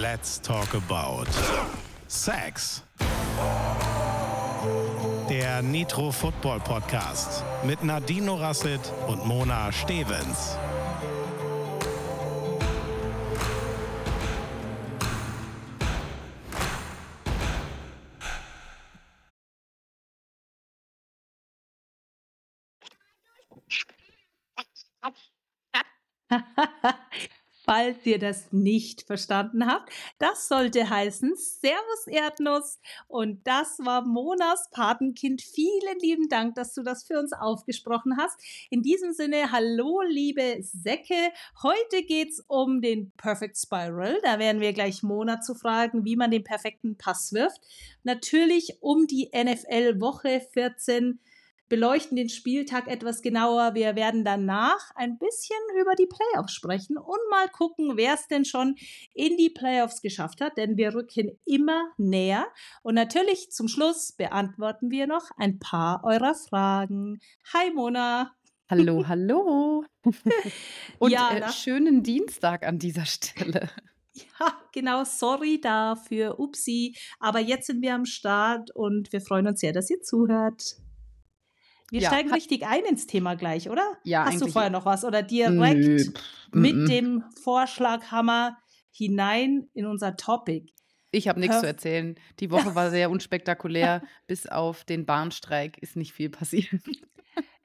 Let's talk about Sex. Der Nitro Football Podcast mit Nadine Rasset und Mona Stevens. Falls ihr das nicht verstanden habt, das sollte heißen Servus Erdnuss und das war Monas Patenkind. Vielen lieben Dank, dass du das für uns aufgesprochen hast. In diesem Sinne, hallo liebe Säcke. Heute geht's um den Perfect Spiral. Da werden wir gleich Mona zu fragen, wie man den perfekten Pass wirft. Natürlich um die NFL Woche 14 beleuchten den Spieltag etwas genauer. Wir werden danach ein bisschen über die Playoffs sprechen und mal gucken, wer es denn schon in die Playoffs geschafft hat, denn wir rücken immer näher. Und natürlich zum Schluss beantworten wir noch ein paar eurer Fragen. Hi Mona. Hallo, hallo. Und ja, äh, schönen Dienstag an dieser Stelle. Ja, genau, sorry dafür, upsi. Aber jetzt sind wir am Start und wir freuen uns sehr, dass ihr zuhört. Wir ja, steigen richtig ein ins Thema gleich, oder? Ja. Hast du vorher noch was? Oder direkt Nö. mit dem Vorschlaghammer hinein in unser Topic? Ich habe nichts zu erzählen. Die Woche war sehr unspektakulär. Bis auf den Bahnstreik ist nicht viel passiert.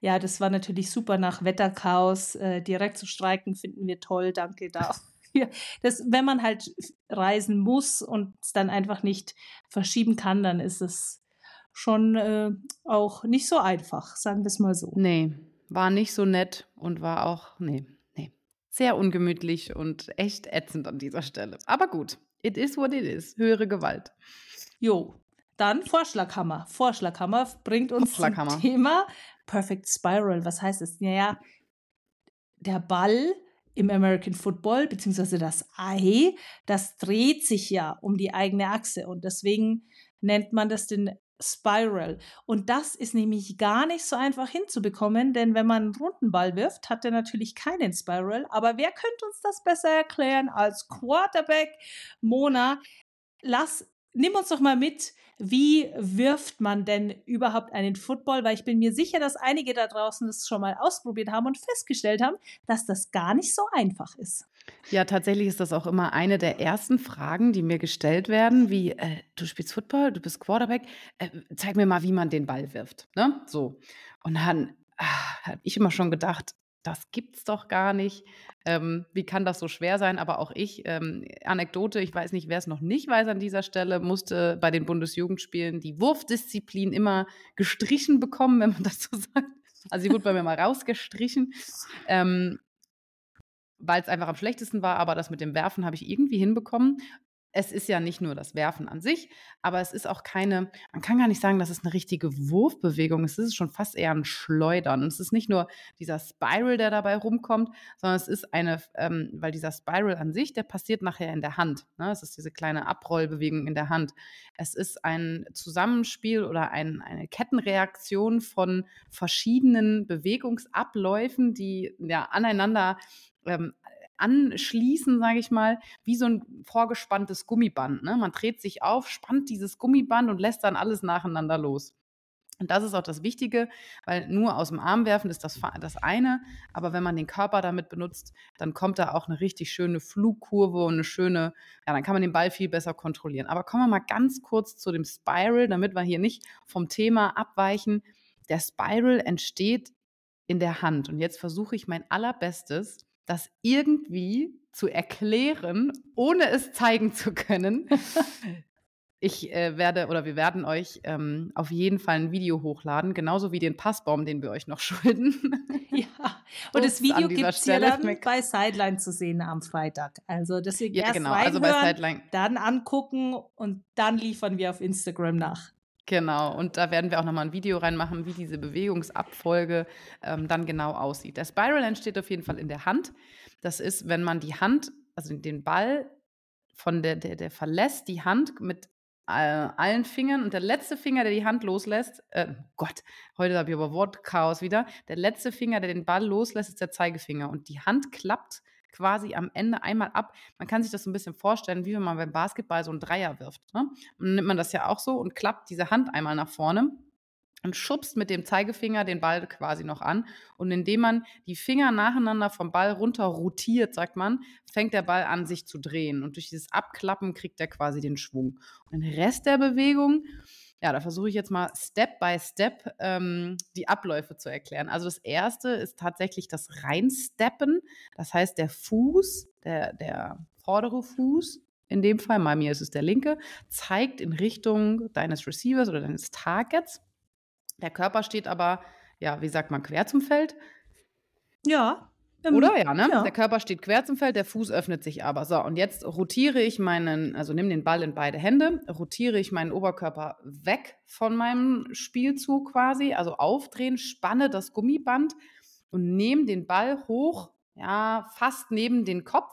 Ja, das war natürlich super nach Wetterchaos. Äh, direkt zu streiken finden wir toll. Danke dafür. Das, wenn man halt reisen muss und es dann einfach nicht verschieben kann, dann ist es schon äh, auch nicht so einfach, sagen wir es mal so. Nee, war nicht so nett und war auch, nee, nee, sehr ungemütlich und echt ätzend an dieser Stelle. Aber gut, it is what it is. Höhere Gewalt. Jo, dann Vorschlaghammer. Vorschlaghammer bringt uns Vorschlaghammer. zum Thema Perfect Spiral. Was heißt es? Naja, der Ball im American Football, beziehungsweise das Ei, das dreht sich ja um die eigene Achse und deswegen nennt man das den Spiral. Und das ist nämlich gar nicht so einfach hinzubekommen, denn wenn man einen runden Ball wirft, hat er natürlich keinen Spiral. Aber wer könnte uns das besser erklären als Quarterback? Mona, lass nimm uns doch mal mit, wie wirft man denn überhaupt einen Football? Weil ich bin mir sicher, dass einige da draußen das schon mal ausprobiert haben und festgestellt haben, dass das gar nicht so einfach ist. Ja, tatsächlich ist das auch immer eine der ersten Fragen, die mir gestellt werden, wie, äh, du spielst Football, du bist Quarterback, äh, zeig mir mal, wie man den Ball wirft. Ne? So. Und dann ah, habe ich immer schon gedacht, das gibt's doch gar nicht. Ähm, wie kann das so schwer sein? Aber auch ich, ähm, Anekdote, ich weiß nicht, wer es noch nicht weiß an dieser Stelle, musste bei den Bundesjugendspielen die Wurfdisziplin immer gestrichen bekommen, wenn man das so sagt. Also sie wurde bei mir mal rausgestrichen, ähm, weil es einfach am schlechtesten war, aber das mit dem Werfen habe ich irgendwie hinbekommen es ist ja nicht nur das Werfen an sich, aber es ist auch keine, man kann gar nicht sagen, dass es eine richtige Wurfbewegung ist. Es ist schon fast eher ein Schleudern. Es ist nicht nur dieser Spiral, der dabei rumkommt, sondern es ist eine, ähm, weil dieser Spiral an sich, der passiert nachher in der Hand. Ne? Es ist diese kleine Abrollbewegung in der Hand. Es ist ein Zusammenspiel oder ein, eine Kettenreaktion von verschiedenen Bewegungsabläufen, die ja aneinander ähm, anschließen, sage ich mal, wie so ein vorgespanntes Gummiband. Ne? Man dreht sich auf, spannt dieses Gummiband und lässt dann alles nacheinander los. Und das ist auch das Wichtige, weil nur aus dem Arm werfen ist das, das eine, aber wenn man den Körper damit benutzt, dann kommt da auch eine richtig schöne Flugkurve und eine schöne, ja, dann kann man den Ball viel besser kontrollieren. Aber kommen wir mal ganz kurz zu dem Spiral, damit wir hier nicht vom Thema abweichen. Der Spiral entsteht in der Hand und jetzt versuche ich mein allerbestes, das irgendwie zu erklären, ohne es zeigen zu können. Ich äh, werde oder wir werden euch ähm, auf jeden Fall ein Video hochladen, genauso wie den Passbaum, den wir euch noch schulden. ja, und das Video gibt es ja dann bei Sideline zu sehen am Freitag. Also deswegen ja, erst genau. also bei Sideline. dann angucken und dann liefern wir auf Instagram nach. Genau, und da werden wir auch nochmal ein Video reinmachen, wie diese Bewegungsabfolge ähm, dann genau aussieht. Der Spiral entsteht auf jeden Fall in der Hand. Das ist, wenn man die Hand, also den Ball von der, der, der verlässt die Hand mit äh, allen Fingern und der letzte Finger, der die Hand loslässt, äh, Gott, heute habe ich aber Wortchaos wieder. Der letzte Finger, der den Ball loslässt, ist der Zeigefinger und die Hand klappt quasi am Ende einmal ab. Man kann sich das so ein bisschen vorstellen, wie wenn man beim Basketball so einen Dreier wirft. Ne? dann nimmt man das ja auch so und klappt diese Hand einmal nach vorne und schubst mit dem Zeigefinger den Ball quasi noch an. Und indem man die Finger nacheinander vom Ball runter rotiert, sagt man, fängt der Ball an, sich zu drehen. Und durch dieses Abklappen kriegt er quasi den Schwung. Und den Rest der Bewegung, ja, da versuche ich jetzt mal Step by Step ähm, die Abläufe zu erklären. Also das erste ist tatsächlich das Reinsteppen. Das heißt, der Fuß, der, der vordere Fuß, in dem Fall, bei mir ist es der linke, zeigt in Richtung deines Receivers oder deines Targets. Der Körper steht aber, ja, wie sagt man, quer zum Feld. Ja. Ähm, Oder ja, ne? Ja. Der Körper steht quer zum Feld, der Fuß öffnet sich aber. So, und jetzt rotiere ich meinen, also nimm den Ball in beide Hände, rotiere ich meinen Oberkörper weg von meinem Spielzug quasi, also aufdrehen, spanne das Gummiband und nehme den Ball hoch, ja, fast neben den Kopf.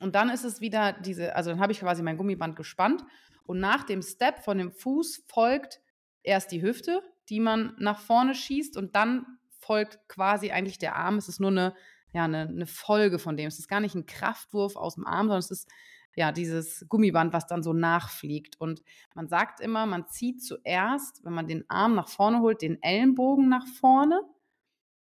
Und dann ist es wieder diese, also dann habe ich quasi mein Gummiband gespannt und nach dem Step von dem Fuß folgt erst die Hüfte, die man nach vorne schießt und dann folgt quasi eigentlich der Arm. Es ist nur eine, ja, eine, eine Folge von dem. Es ist gar nicht ein Kraftwurf aus dem Arm, sondern es ist ja dieses Gummiband, was dann so nachfliegt. Und man sagt immer, man zieht zuerst, wenn man den Arm nach vorne holt, den Ellenbogen nach vorne.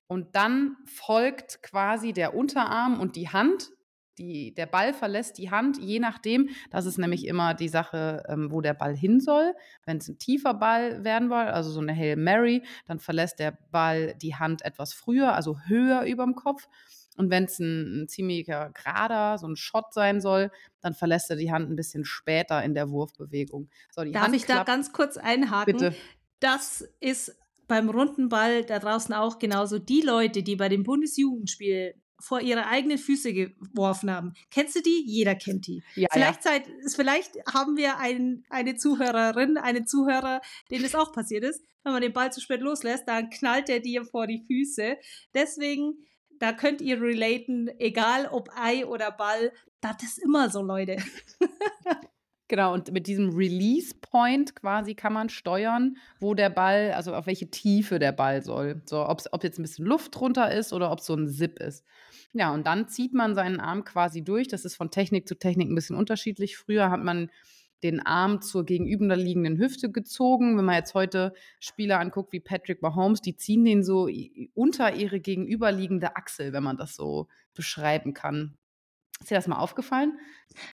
Und dann folgt quasi der Unterarm und die Hand die, der Ball verlässt die Hand, je nachdem. Das ist nämlich immer die Sache, ähm, wo der Ball hin soll. Wenn es ein tiefer Ball werden soll, also so eine Hail Mary, dann verlässt der Ball die Hand etwas früher, also höher über dem Kopf. Und wenn es ein, ein ziemlicher Gerader, so ein Shot sein soll, dann verlässt er die Hand ein bisschen später in der Wurfbewegung. So, Darf Hand ich da ganz kurz einhaken? Bitte. Das ist beim runden Ball da draußen auch genauso. Die Leute, die bei dem Bundesjugendspiel vor ihre eigenen Füße geworfen haben. Kennst du die? Jeder kennt die. Ja, vielleicht, ja. Seit, vielleicht haben wir ein, eine Zuhörerin, einen Zuhörer, denen es auch passiert ist. Wenn man den Ball zu spät loslässt, dann knallt er dir vor die Füße. Deswegen, da könnt ihr relaten, egal ob Ei oder Ball, das ist immer so, Leute. Genau, und mit diesem Release Point quasi kann man steuern, wo der Ball, also auf welche Tiefe der Ball soll. So, ob jetzt ein bisschen Luft drunter ist oder ob so ein Zip ist. Ja, und dann zieht man seinen Arm quasi durch. Das ist von Technik zu Technik ein bisschen unterschiedlich. Früher hat man den Arm zur gegenüberliegenden Hüfte gezogen. Wenn man jetzt heute Spieler anguckt wie Patrick Mahomes, die ziehen den so unter ihre gegenüberliegende Achsel, wenn man das so beschreiben kann. Ist dir das mal aufgefallen?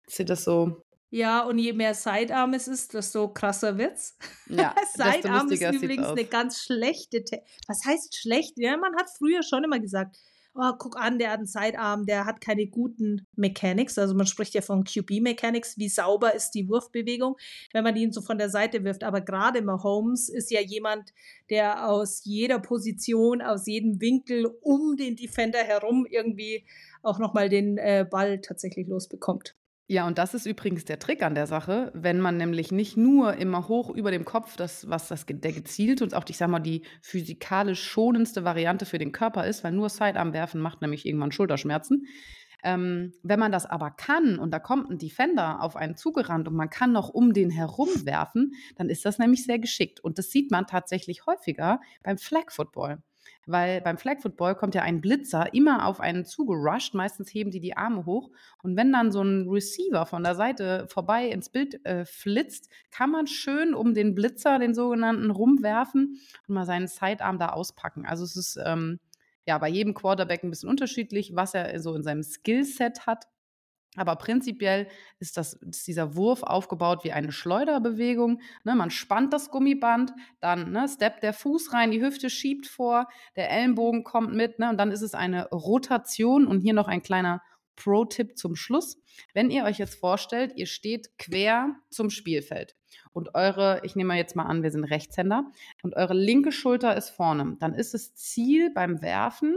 Ist dir das so ja, und je mehr Sidearm es ist, desto krasser wird's. Ja, Sidearm ist übrigens eine ganz schlechte. Te Was heißt schlecht? Ja, man hat früher schon immer gesagt, oh, guck an, der hat einen Sidearm, der hat keine guten Mechanics. Also man spricht ja von QB-Mechanics, wie sauber ist die Wurfbewegung, wenn man ihn so von der Seite wirft. Aber gerade Mahomes ist ja jemand, der aus jeder Position, aus jedem Winkel um den Defender herum irgendwie auch nochmal den äh, Ball tatsächlich losbekommt. Ja, und das ist übrigens der Trick an der Sache, wenn man nämlich nicht nur immer hoch über dem Kopf, das, was das, der gezielt und auch, ich sag mal, die physikalisch schonendste Variante für den Körper ist, weil nur Sidearm werfen macht nämlich irgendwann Schulterschmerzen. Ähm, wenn man das aber kann und da kommt ein Defender auf einen zugerannt und man kann noch um den herum werfen, dann ist das nämlich sehr geschickt. Und das sieht man tatsächlich häufiger beim Flag Football weil beim Flag Football kommt ja ein Blitzer immer auf einen zugerusht, meistens heben die die Arme hoch und wenn dann so ein Receiver von der Seite vorbei ins Bild äh, flitzt, kann man schön um den Blitzer, den sogenannten, rumwerfen und mal seinen Sidearm da auspacken. Also es ist ähm, ja bei jedem Quarterback ein bisschen unterschiedlich, was er so in seinem Skillset hat. Aber prinzipiell ist, das, ist dieser Wurf aufgebaut wie eine Schleuderbewegung. Ne, man spannt das Gummiband, dann ne, steppt der Fuß rein, die Hüfte schiebt vor, der Ellenbogen kommt mit ne, und dann ist es eine Rotation. Und hier noch ein kleiner Pro-Tipp zum Schluss. Wenn ihr euch jetzt vorstellt, ihr steht quer zum Spielfeld und eure, ich nehme jetzt mal an, wir sind Rechtshänder und eure linke Schulter ist vorne, dann ist das Ziel beim Werfen,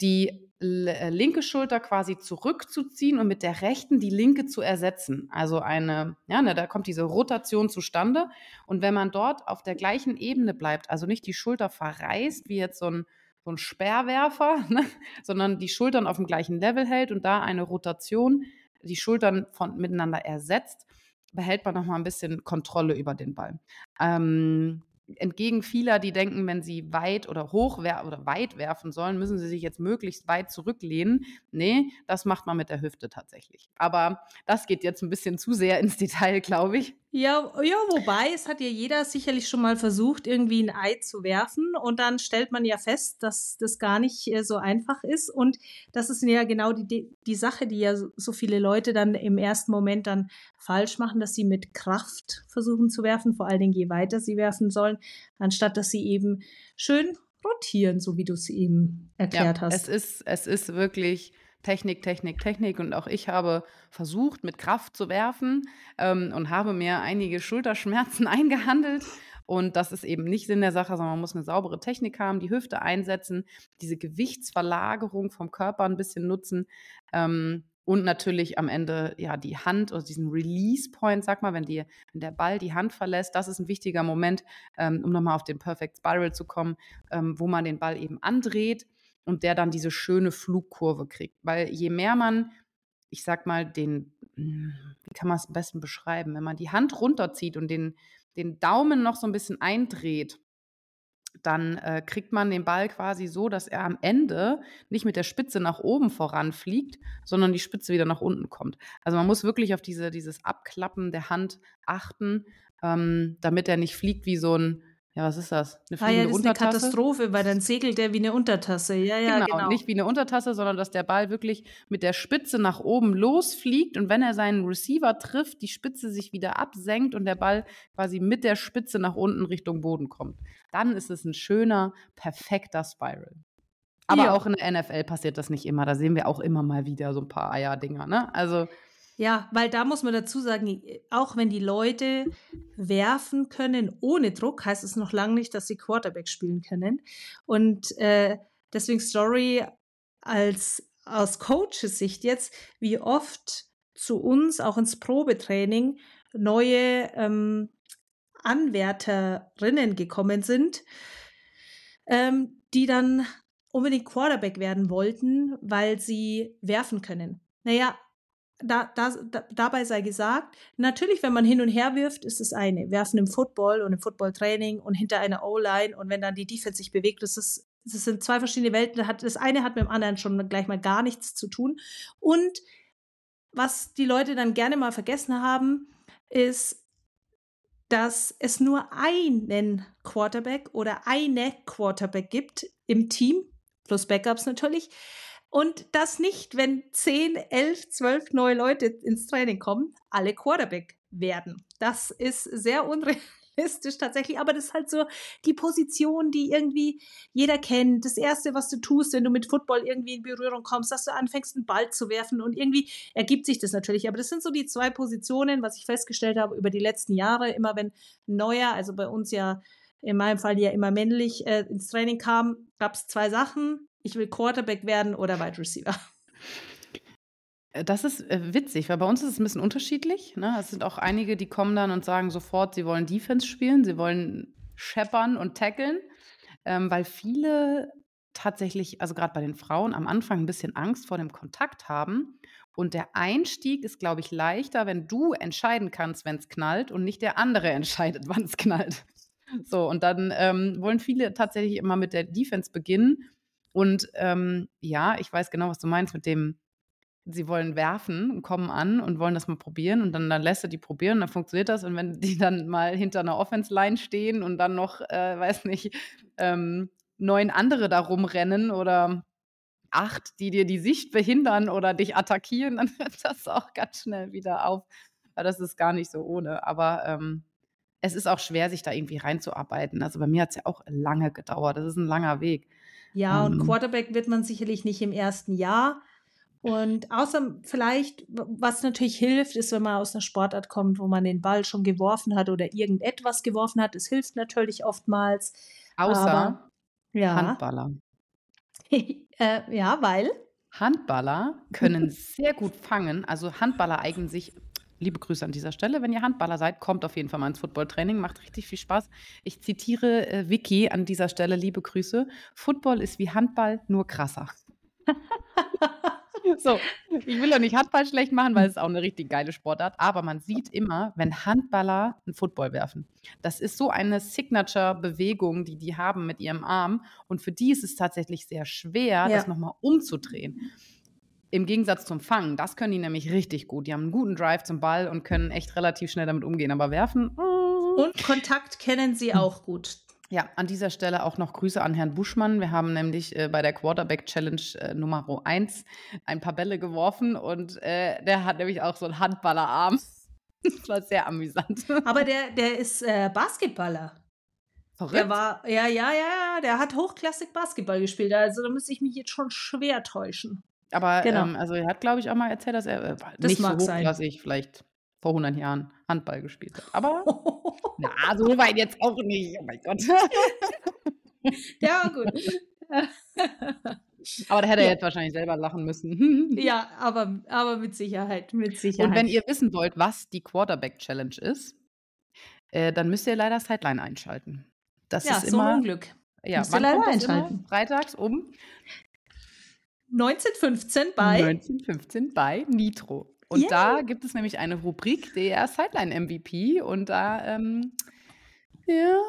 die äh, linke Schulter quasi zurückzuziehen und mit der rechten die linke zu ersetzen. Also eine, ja, ne, da kommt diese Rotation zustande. Und wenn man dort auf der gleichen Ebene bleibt, also nicht die Schulter verreißt, wie jetzt so ein, so ein Sperrwerfer, ne, sondern die Schultern auf dem gleichen Level hält und da eine Rotation die Schultern von, miteinander ersetzt, behält man nochmal ein bisschen Kontrolle über den Ball. Ähm, entgegen vieler, die denken, wenn sie weit oder hoch oder weit werfen sollen, müssen sie sich jetzt möglichst weit zurücklehnen. Nee, das macht man mit der Hüfte tatsächlich. Aber das geht jetzt ein bisschen zu sehr ins Detail, glaube ich. Ja, ja, wobei, es hat ja jeder sicherlich schon mal versucht, irgendwie ein Ei zu werfen. Und dann stellt man ja fest, dass das gar nicht äh, so einfach ist. Und das ist ja genau die, die Sache, die ja so viele Leute dann im ersten Moment dann falsch machen, dass sie mit Kraft versuchen zu werfen, vor allen Dingen je weiter sie werfen sollen, anstatt dass sie eben schön rotieren, so wie du es eben erklärt ja, hast. Es ist, es ist wirklich Technik, Technik, Technik. Und auch ich habe versucht, mit Kraft zu werfen ähm, und habe mir einige Schulterschmerzen eingehandelt. Und das ist eben nicht Sinn der Sache, sondern man muss eine saubere Technik haben, die Hüfte einsetzen, diese Gewichtsverlagerung vom Körper ein bisschen nutzen. Ähm, und natürlich am Ende ja die Hand oder diesen Release Point, sag mal, wenn, die, wenn der Ball die Hand verlässt, das ist ein wichtiger Moment, ähm, um nochmal auf den Perfect Spiral zu kommen, ähm, wo man den Ball eben andreht und der dann diese schöne Flugkurve kriegt. Weil je mehr man, ich sag mal, den, hm, wie kann man es am besten beschreiben, wenn man die Hand runterzieht und den, den Daumen noch so ein bisschen eindreht, dann äh, kriegt man den Ball quasi so, dass er am Ende nicht mit der Spitze nach oben voranfliegt, sondern die Spitze wieder nach unten kommt. Also man muss wirklich auf diese, dieses Abklappen der Hand achten, ähm, damit er nicht fliegt wie so ein ja, was ist das? Eine ah ja, das ist eine Katastrophe, weil dann segelt der wie eine Untertasse. Ja, ja, genau, genau. Nicht wie eine Untertasse, sondern dass der Ball wirklich mit der Spitze nach oben losfliegt und wenn er seinen Receiver trifft, die Spitze sich wieder absenkt und der Ball quasi mit der Spitze nach unten Richtung Boden kommt. Dann ist es ein schöner, perfekter Spiral. Aber ja. auch in der NFL passiert das nicht immer. Da sehen wir auch immer mal wieder so ein paar Eierdinger. Ne? Also ja, weil da muss man dazu sagen, auch wenn die Leute werfen können ohne Druck, heißt es noch lange nicht, dass sie Quarterback spielen können. Und äh, deswegen Story als aus Coaches Sicht jetzt, wie oft zu uns auch ins Probetraining neue ähm, Anwärterinnen gekommen sind, ähm, die dann unbedingt Quarterback werden wollten, weil sie werfen können. Naja, da, da, da, dabei sei gesagt, natürlich, wenn man hin und her wirft, ist es eine. Werfen im Football und im Footballtraining und hinter einer O-Line und wenn dann die Defense sich bewegt, ist das sind zwei verschiedene Welten. Das eine hat mit dem anderen schon gleich mal gar nichts zu tun. Und was die Leute dann gerne mal vergessen haben, ist, dass es nur einen Quarterback oder eine Quarterback gibt im Team, plus Backups natürlich. Und das nicht, wenn 10, 11, 12 neue Leute ins Training kommen, alle Quarterback werden. Das ist sehr unrealistisch tatsächlich, aber das ist halt so die Position, die irgendwie jeder kennt. Das Erste, was du tust, wenn du mit Football irgendwie in Berührung kommst, dass du anfängst, einen Ball zu werfen und irgendwie ergibt sich das natürlich. Aber das sind so die zwei Positionen, was ich festgestellt habe über die letzten Jahre. Immer wenn neuer, also bei uns ja in meinem Fall ja immer männlich äh, ins Training kam, gab es zwei Sachen ich will Quarterback werden oder Wide Receiver. Äh, das ist äh, witzig, weil bei uns ist es ein bisschen unterschiedlich. Ne? Es sind auch einige, die kommen dann und sagen sofort, sie wollen Defense spielen, sie wollen scheppern und tackeln, ähm, weil viele tatsächlich, also gerade bei den Frauen, am Anfang ein bisschen Angst vor dem Kontakt haben. Und der Einstieg ist, glaube ich, leichter, wenn du entscheiden kannst, wenn es knallt und nicht der andere entscheidet, wann es knallt. So, und dann ähm, wollen viele tatsächlich immer mit der Defense beginnen und ähm, ja, ich weiß genau, was du meinst mit dem, sie wollen werfen und kommen an und wollen das mal probieren und dann, dann lässt du die probieren und dann funktioniert das. Und wenn die dann mal hinter einer Offense-Line stehen und dann noch, äh, weiß nicht, ähm, neun andere da rumrennen oder acht, die dir die Sicht behindern oder dich attackieren, dann hört das auch ganz schnell wieder auf. Weil das ist gar nicht so ohne. Aber ähm, es ist auch schwer, sich da irgendwie reinzuarbeiten. Also bei mir hat es ja auch lange gedauert. Das ist ein langer Weg. Ja, und ähm. Quarterback wird man sicherlich nicht im ersten Jahr. Und außer vielleicht, was natürlich hilft, ist, wenn man aus einer Sportart kommt, wo man den Ball schon geworfen hat oder irgendetwas geworfen hat. Es hilft natürlich oftmals. Außer aber, ja. Handballer. äh, ja, weil? Handballer können sehr gut fangen. Also Handballer eignen sich Liebe Grüße an dieser Stelle. Wenn ihr Handballer seid, kommt auf jeden Fall mal ins Footballtraining. Macht richtig viel Spaß. Ich zitiere äh, Vicky an dieser Stelle. Liebe Grüße. Football ist wie Handball, nur krasser. So, ich will ja nicht Handball schlecht machen, weil es ist auch eine richtig geile Sportart, aber man sieht immer, wenn Handballer einen Football werfen. Das ist so eine Signature-Bewegung, die die haben mit ihrem Arm und für die ist es tatsächlich sehr schwer, Ja. das noch mal umzudrehen. Im Gegensatz zum Fangen, das können die nämlich richtig gut. Die haben einen guten Drive zum Ball und können echt relativ schnell damit umgehen, aber werfen, mm. Und Kontakt kennen sie auch gut. Ja, an dieser Stelle auch noch Grüße an Herrn Buschmann. Wir haben nämlich äh, bei der Quarterback Challenge äh, Nummer 1 ein paar Bälle geworfen und äh, der hat nämlich auch so einen Handballerarm. das war sehr amüsant. Aber der, der ist äh, Basketballer. Verrückt. Der war, ja, ja, ja, der hat hochklassig Basketball gespielt. Also da müsste ich mich jetzt schon schwer täuschen. Aber genau. ähm, also er hat, glaube ich, auch mal erzählt, dass er äh, Das nicht mag so sein. hochklassig vielleicht vor 100 Jahren Handball gespielt hat. Aber na, so weit jetzt auch nicht. Oh mein Gott. ja, gut. Aber da hätte er Ja. jetzt wahrscheinlich selber lachen müssen. ja, aber, aber mit Sicherheit, mit Sicherheit. Und wenn ihr wissen wollt, was die Quarterback Challenge ist, äh, dann müsst ihr leider Sideline einschalten. Das ja, ist so ein immer, Unglück. ja, müsst ihr wann leider kommt das immer? einschalten. Freitags um 1915 bei 1915 bei Nitro. Und Yay. da gibt es nämlich eine Rubrik, der Sideline MVP. Und da, ähm, ja,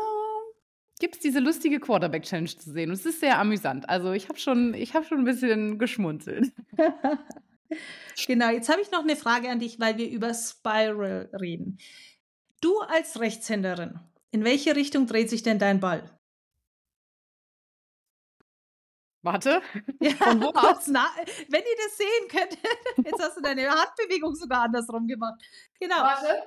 gibt es diese lustige Quarterback Challenge zu sehen. Und es ist sehr amüsant. Also ich habe schon, ich habe schon ein bisschen geschmunzelt. Genau, jetzt habe ich noch eine Frage an dich, weil wir über Spiral reden. Du als Rechtshänderin, in welche Richtung dreht sich denn dein Ball? Warte. Ja, Von wo kurz na- wenn ihr das sehen könnt, jetzt hast du deine Handbewegung sogar andersrum gemacht. Genau. Warte.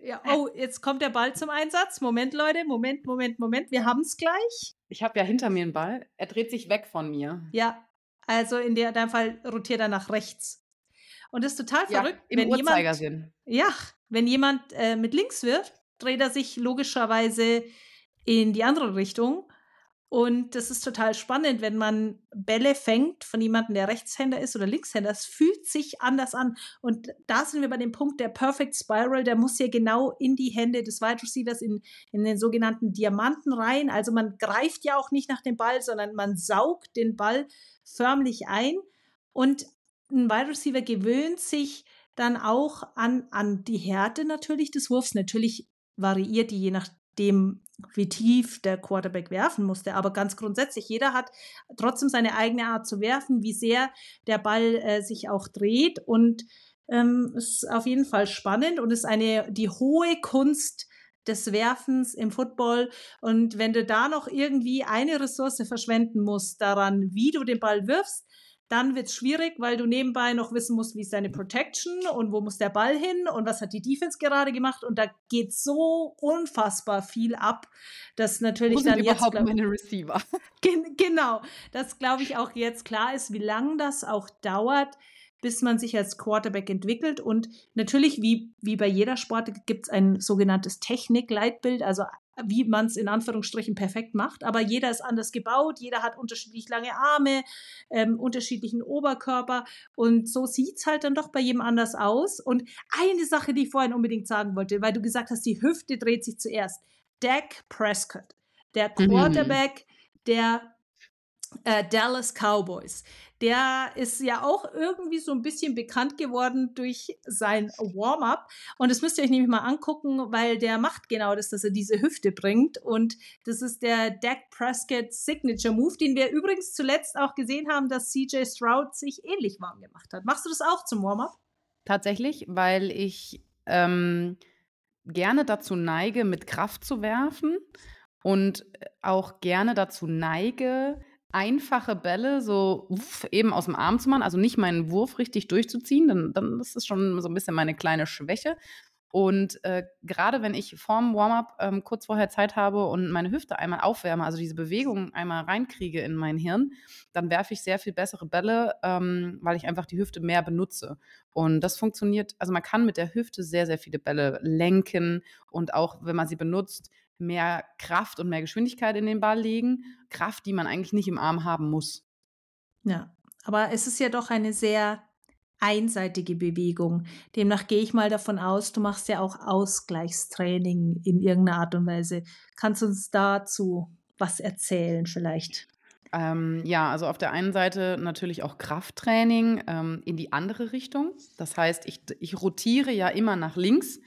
Ja, oh, jetzt kommt der Ball zum Einsatz. Moment, Leute, Moment, Moment, Moment. Wir haben es gleich. Ich habe ja hinter mir einen Ball. Er dreht sich weg von mir. Ja, also in der, deinem Fall rotiert er nach rechts. Und das ist total Ja, verrückt, im wenn jemand, Uhrzeigersinn. ja, wenn jemand äh, mit links wirft, dreht er sich logischerweise in die andere Richtung. Und das ist total spannend, wenn man Bälle fängt von jemandem, der Rechtshänder ist oder Linkshänder. Es fühlt sich anders an. Und da sind wir bei dem Punkt, der Perfect Spiral, der muss ja genau in die Hände des Wide Receivers, in, in den sogenannten Diamanten rein. Also man greift ja auch nicht nach dem Ball, sondern man saugt den Ball förmlich ein. Und ein Wide Receiver gewöhnt sich dann auch an, an die Härte natürlich des Wurfs. Natürlich variiert die je nachdem, wie tief der Quarterback werfen musste. Aber ganz grundsätzlich, jeder hat trotzdem seine eigene Art zu werfen, wie sehr der Ball äh, sich auch dreht. Und ähm, ist auf jeden Fall spannend und ist eine die hohe Kunst des Werfens im Football. Und wenn du da noch irgendwie eine Ressource verschwenden musst daran, wie du den Ball wirfst, dann wird es schwierig, weil du nebenbei noch wissen musst, wie ist deine Protection und wo muss der Ball hin und was hat die Defense gerade gemacht. Und da geht so unfassbar viel ab, dass natürlich Wo sind dann jetzt. überhaupt glaub- meine Receiver? Gen genau, das glaube ich auch jetzt klar ist, wie lange das auch dauert, bis man sich als Quarterback entwickelt. Und natürlich, wie, wie bei jeder Sport, gibt es ein sogenanntes Technik-Leitbild, also wie man es in Anführungsstrichen perfekt macht. Aber jeder ist anders gebaut, jeder hat unterschiedlich lange Arme, ähm, unterschiedlichen Oberkörper. Und so sieht es halt dann doch bei jedem anders aus. Und eine Sache, die ich vorhin unbedingt sagen wollte, weil du gesagt hast, die Hüfte dreht sich zuerst. Dak Prescott, der Mhm. Quarterback der äh, Dallas Cowboys. Der ist ja auch irgendwie so ein bisschen bekannt geworden durch sein Warm-up. Und das müsst ihr euch nämlich mal angucken, weil der macht genau das, dass er diese Hüfte bringt. Und das ist der Dak Prescott Signature Move, den wir übrigens zuletzt auch gesehen haben, dass CJ Stroud sich ähnlich warm gemacht hat. Machst du das auch zum Warm-up? Tatsächlich, weil ich ähm, gerne dazu neige, mit Kraft zu werfen und auch gerne dazu neige, einfache Bälle so uff, eben aus dem Arm zu machen, also nicht meinen Wurf richtig durchzuziehen, dann, dann das ist schon so ein bisschen meine kleine Schwäche. Und äh, gerade wenn ich vorm Warm-up ähm, kurz vorher Zeit habe und meine Hüfte einmal aufwärme, also diese Bewegung einmal reinkriege in mein Hirn, dann werfe ich sehr viel bessere Bälle, ähm, weil ich einfach die Hüfte mehr benutze. Und das funktioniert, also man kann mit der Hüfte sehr, sehr viele Bälle lenken und auch, wenn man sie benutzt, mehr Kraft und mehr Geschwindigkeit in den Ball legen. Kraft, die man eigentlich nicht im Arm haben muss. Ja, aber es ist ja doch eine sehr einseitige Bewegung. Demnach gehe ich mal davon aus, du machst ja auch Ausgleichstraining in irgendeiner Art und Weise. Kannst du uns dazu was erzählen vielleicht? Ähm, ja, also auf der einen Seite natürlich auch Krafttraining ähm, in die andere Richtung. Das heißt, ich, ich rotiere ja immer nach links.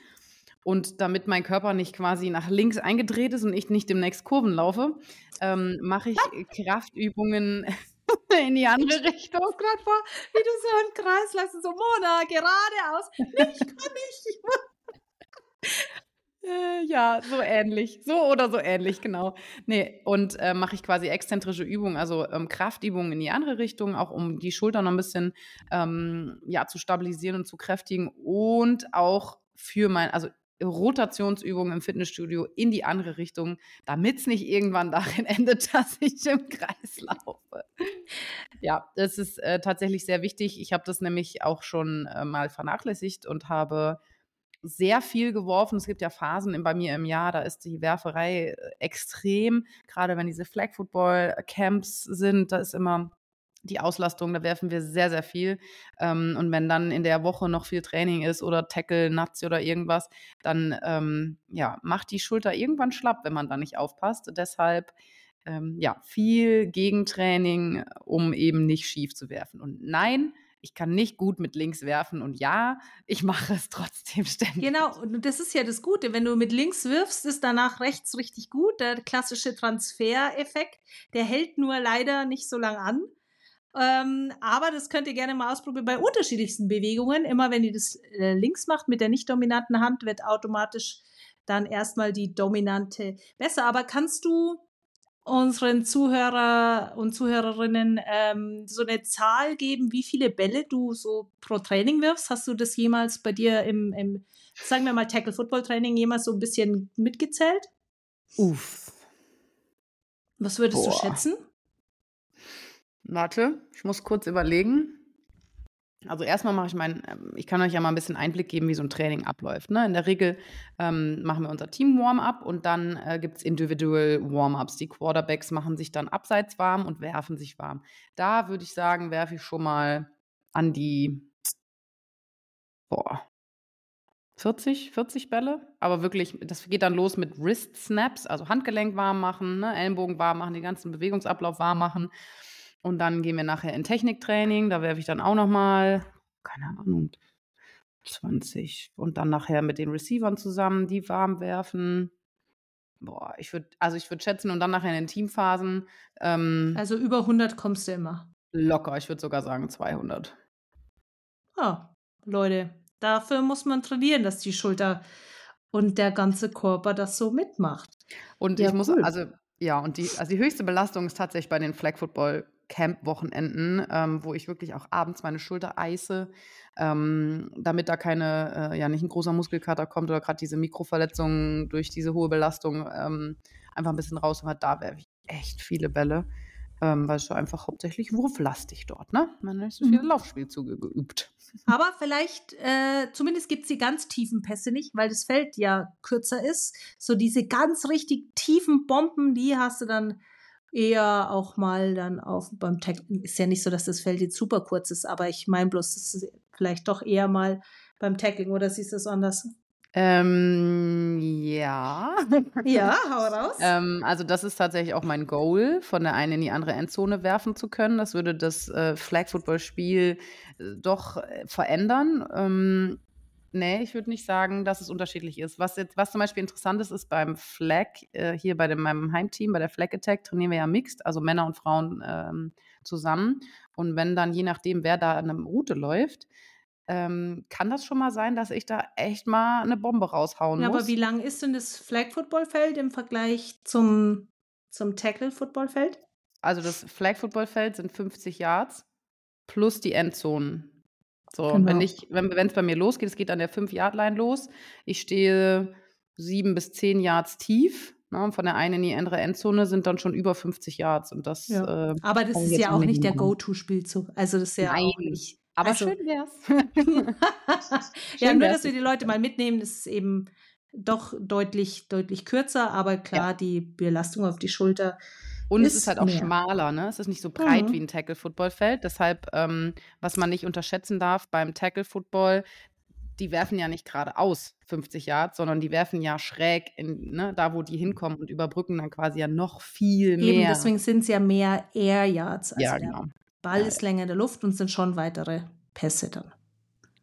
Und damit mein Körper nicht quasi nach links eingedreht ist und ich nicht demnächst Kurven laufe, ähm, mache ich Kraftübungen in die andere Richtung. Ich gerade vor, wie du so im Kreis läufst, so Mona, geradeaus. Nee, ich kann nicht. Äh, ja, so ähnlich. So oder so ähnlich, genau. Nee, und äh, mache ich quasi exzentrische Übungen, also ähm, Kraftübungen in die andere Richtung, auch um die Schulter noch ein bisschen ähm, ja, zu stabilisieren und zu kräftigen und auch für mein, also Rotationsübungen im Fitnessstudio in die andere Richtung, damit es nicht irgendwann darin endet, dass ich im Kreis laufe. Ja, das ist äh, tatsächlich sehr wichtig. Ich habe das nämlich auch schon äh, mal vernachlässigt und habe sehr viel geworfen. Es gibt ja Phasen bei mir im Jahr, da ist die Werferei äh, extrem. Gerade wenn diese Flag Football Camps sind, da ist immer die Auslastung, da werfen wir sehr, sehr viel. Ähm, und wenn dann in der Woche noch viel Training ist oder Tackle, Nuts oder irgendwas, dann ähm, ja, macht die Schulter irgendwann schlapp, wenn man da nicht aufpasst. Deshalb ähm, ja, viel Gegentraining, um eben nicht schief zu werfen. Und nein, ich kann nicht gut mit links werfen und ja, ich mache es trotzdem ständig. Genau, und das ist ja das Gute. Wenn du mit links wirfst, ist danach rechts richtig gut. Der klassische Transfereffekt, der hält nur leider nicht so lang an. Ähm, aber das könnt ihr gerne mal ausprobieren bei unterschiedlichsten Bewegungen. Immer wenn ihr das äh, links macht mit der nicht dominanten Hand, wird automatisch dann erstmal die dominante besser. Aber kannst du unseren Zuhörer und Zuhörerinnen ähm, so eine Zahl geben, wie viele Bälle du so pro Training wirfst? Hast du das jemals bei dir im, im sagen wir mal, Tackle-Football-Training jemals so ein bisschen mitgezählt? Uff. Was würdest Boah. du schätzen? Warte, ich muss kurz überlegen. Also erstmal mache ich mein, ähm, ich kann euch ja mal ein bisschen Einblick geben, wie so ein Training abläuft. Ne? In der Regel ähm, machen wir unser Team Warm-up und dann äh, gibt es Individual Warm-ups. Die Quarterbacks machen sich dann abseits warm und werfen sich warm. Da würde ich sagen, werfe ich schon mal an die boah, 40, 40 Bälle. Aber wirklich, das geht dann los mit Wrist Snaps, also Handgelenk warm machen, ne? Ellenbogen warm machen, den ganzen Bewegungsablauf warm machen. Und dann gehen wir nachher in Techniktraining. Da werfe ich dann auch noch mal, keine Ahnung, 20. Und dann nachher mit den Receivern zusammen, die warm werfen. Boah, ich würde, also ich würde schätzen, und dann nachher in den Teamphasen. Ähm, also über 100 kommst du immer. Locker, ich würde sogar sagen 200. Ah, Leute, dafür muss man trainieren, dass die Schulter und der ganze Körper das so mitmacht. Und ja, ich muss, cool. also ja, und die, also die höchste Belastung ist tatsächlich bei den Flag Football Camp-Wochenenden, ähm, wo ich wirklich auch abends meine Schulter eise, ähm, damit da keine, äh, ja, nicht ein großer Muskelkater kommt oder gerade diese Mikroverletzungen durch diese hohe Belastung ähm, einfach ein bisschen raus. Aber da werfe ich echt viele Bälle, ähm, weil es so einfach hauptsächlich wurflastig dort, ne? Man hat so viele mhm. Laufspielzüge geübt. Aber vielleicht, äh, zumindest gibt es die ganz tiefen Pässe nicht, weil das Feld ja kürzer ist. So diese ganz richtig tiefen Bomben, die hast du dann eher auch mal dann auf beim Tag. Ist ja nicht so, dass das Feld jetzt super kurz ist, aber ich meine bloß, das ist vielleicht doch eher mal beim Tackling oder siehst du es anders? Ähm, ja. Ja, hau raus. ähm, also das ist tatsächlich auch mein Goal, von der einen in die andere Endzone werfen zu können. Das würde das äh, Flag-Football-Spiel äh, doch äh, verändern. Ähm, Nee, ich würde nicht sagen, dass es unterschiedlich ist. Was jetzt, was zum Beispiel interessant ist, ist beim Flag, äh, hier bei dem, meinem Heimteam, bei der Flag Attack, trainieren wir ja mixed, also Männer und Frauen ähm, zusammen. Und wenn dann, je nachdem, wer da an einer Route läuft, ähm, kann das schon mal sein, dass ich da echt mal eine Bombe raushauen ja, muss. Aber wie lang ist denn das Flag-Football-Feld im Vergleich zum, zum Tackle-Football-Feld? Also das Flag-Football-Feld sind 50 Yards plus die Endzonen. So, genau. wenn ich, wenn es bei mir losgeht, es geht an der 5-Yard-Line los. Ich stehe sieben bis zehn Yards tief. Ne, von der einen in die andere Endzone sind dann schon über 50 Yards. Und das, ja. äh, Aber das ist ja auch nicht der Go-To-Spielzug. Also das ist ja Nein. auch nicht. Aber also, schön wär's. ja, schön nur, dass wir die Leute mal mitnehmen, das ist eben doch deutlich, deutlich kürzer, aber klar, ja. die Belastung auf die Schulter und ist es ist halt auch mehr. schmaler, ne? Es ist nicht so breit mhm. wie ein Tackle-Football-Feld. Deshalb, ähm, was man nicht unterschätzen darf beim Tackle-Football, die werfen ja nicht geradeaus 50 Yards, sondern die werfen ja schräg in, ne, da, wo die hinkommen und überbrücken dann quasi ja noch viel mehr. Eben, deswegen sind es ja mehr Air Yards. Also ja, der genau. Ball Ja, ist länger in der Luft und sind schon weitere Pässe dann.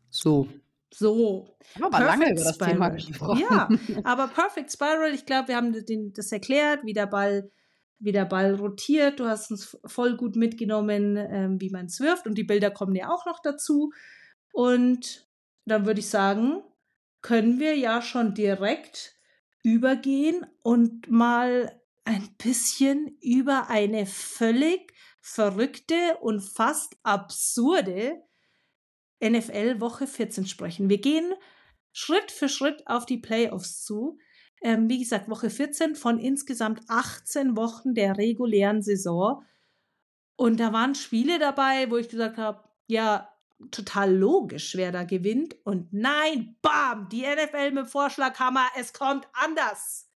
So. So. Haben wir aber lange über das Thema Spiral. gesprochen. Ja, aber Perfect Spiral, ich glaube, wir haben den, das erklärt, wie der Ball wie der Ball rotiert. Du hast uns voll gut mitgenommen, ähm, wie man es wirft. Und die Bilder kommen ja auch noch dazu. Und dann würde ich sagen, können wir ja schon direkt übergehen und mal ein bisschen über eine völlig verrückte und fast absurde NFL Woche 14 sprechen. Wir gehen Schritt für Schritt auf die Playoffs zu. Ähm, wie gesagt, Woche 14 von insgesamt 18 Wochen der regulären Saison. Und da waren Spiele dabei, wo ich gesagt habe, ja, total logisch, wer da gewinnt. Und nein, bam, die NFL mit Vorschlaghammer, es kommt anders.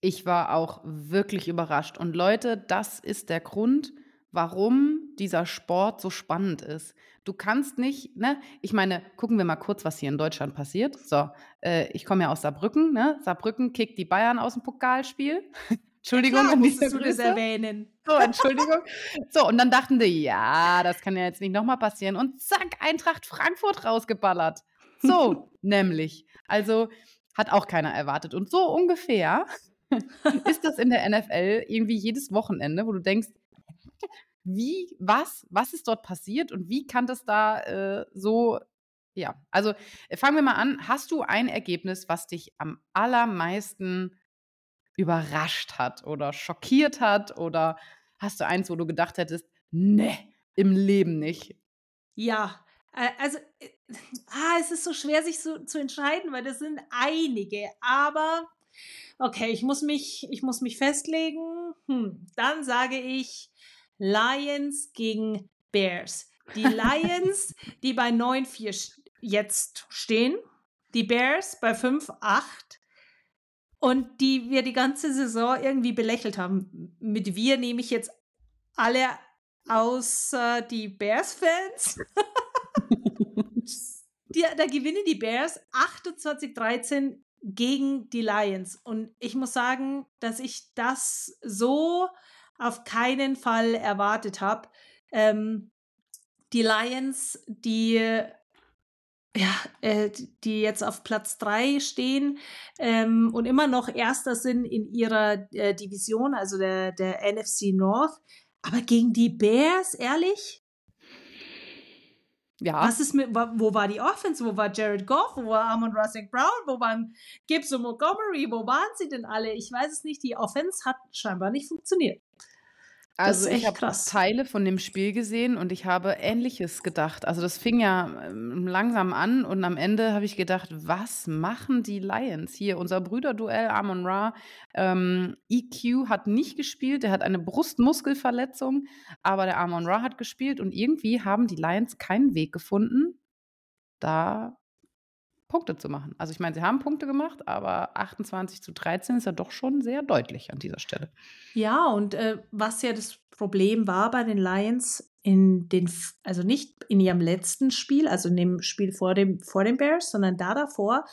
Ich war auch wirklich überrascht. Und Leute, das ist der Grund, warum dieser Sport so spannend ist. Du kannst nicht, ne? Ich meine, gucken wir mal kurz, was hier in Deutschland passiert. So, äh, ich komme ja aus Saarbrücken, ne? Saarbrücken kickt die Bayern aus dem Pokalspiel. Entschuldigung, Klar, an dieser du das erwähnen. So, Entschuldigung. So, und dann dachten die, ja, das kann ja jetzt nicht nochmal passieren. Und zack, Eintracht Frankfurt rausgeballert. So, nämlich. Also hat auch keiner erwartet. Und so ungefähr ist das in der NFL irgendwie jedes Wochenende, wo du denkst, wie, was, was ist dort passiert und wie kann das da äh, so, ja, also äh, fangen wir mal an. Hast du ein Ergebnis, was dich am allermeisten überrascht hat oder schockiert hat oder hast du eins, wo du gedacht hättest, ne, im Leben nicht? Ja, äh, also äh, ah, es ist so schwer, sich so zu entscheiden, weil das sind einige. Aber okay, ich muss mich, ich muss mich festlegen. Hm, dann sage ich Lions gegen Bears. Die Lions, die bei 9-4 st- jetzt stehen, die Bears bei 5-8 und die wir die ganze Saison irgendwie belächelt haben. Mit wir nehme ich jetzt alle außer die Bears-Fans. da gewinnen die Bears 28-13 gegen die Lions. Und ich muss sagen, dass ich das so auf keinen Fall erwartet habe. Ähm, die Lions, die ja, äh, die jetzt auf Platz 3 stehen ähm, und immer noch Erster sind in ihrer äh, Division, also der, der NFC North. Aber gegen die Bears, ehrlich? Ja, Was ist mit, wo war die Offense? Wo war Jared Goff? Wo war Amon Russell Brown? Wo waren Gibbs und Montgomery? Wo waren sie denn alle? Ich weiß es nicht. Die Offense hat scheinbar nicht funktioniert. Das also ist ich echt habe. Teile von dem Spiel gesehen und ich habe Ähnliches gedacht. Also das fing ja ähm, langsam an und am Ende habe ich gedacht, was machen die Lions hier? Unser Brüderduell Amon Ra. Ähm, EQ hat nicht gespielt, der hat eine Brustmuskelverletzung, aber der Amon Ra hat gespielt und irgendwie haben die Lions keinen Weg gefunden, da Punkte zu machen. Also ich meine, sie haben Punkte gemacht, aber 28 zu 13 ist ja doch schon sehr deutlich an dieser Stelle. Ja, und äh, was ja das Problem war bei den Lions in den, also nicht in ihrem letzten Spiel, also in dem Spiel vor dem, vor den Bears, sondern da davor,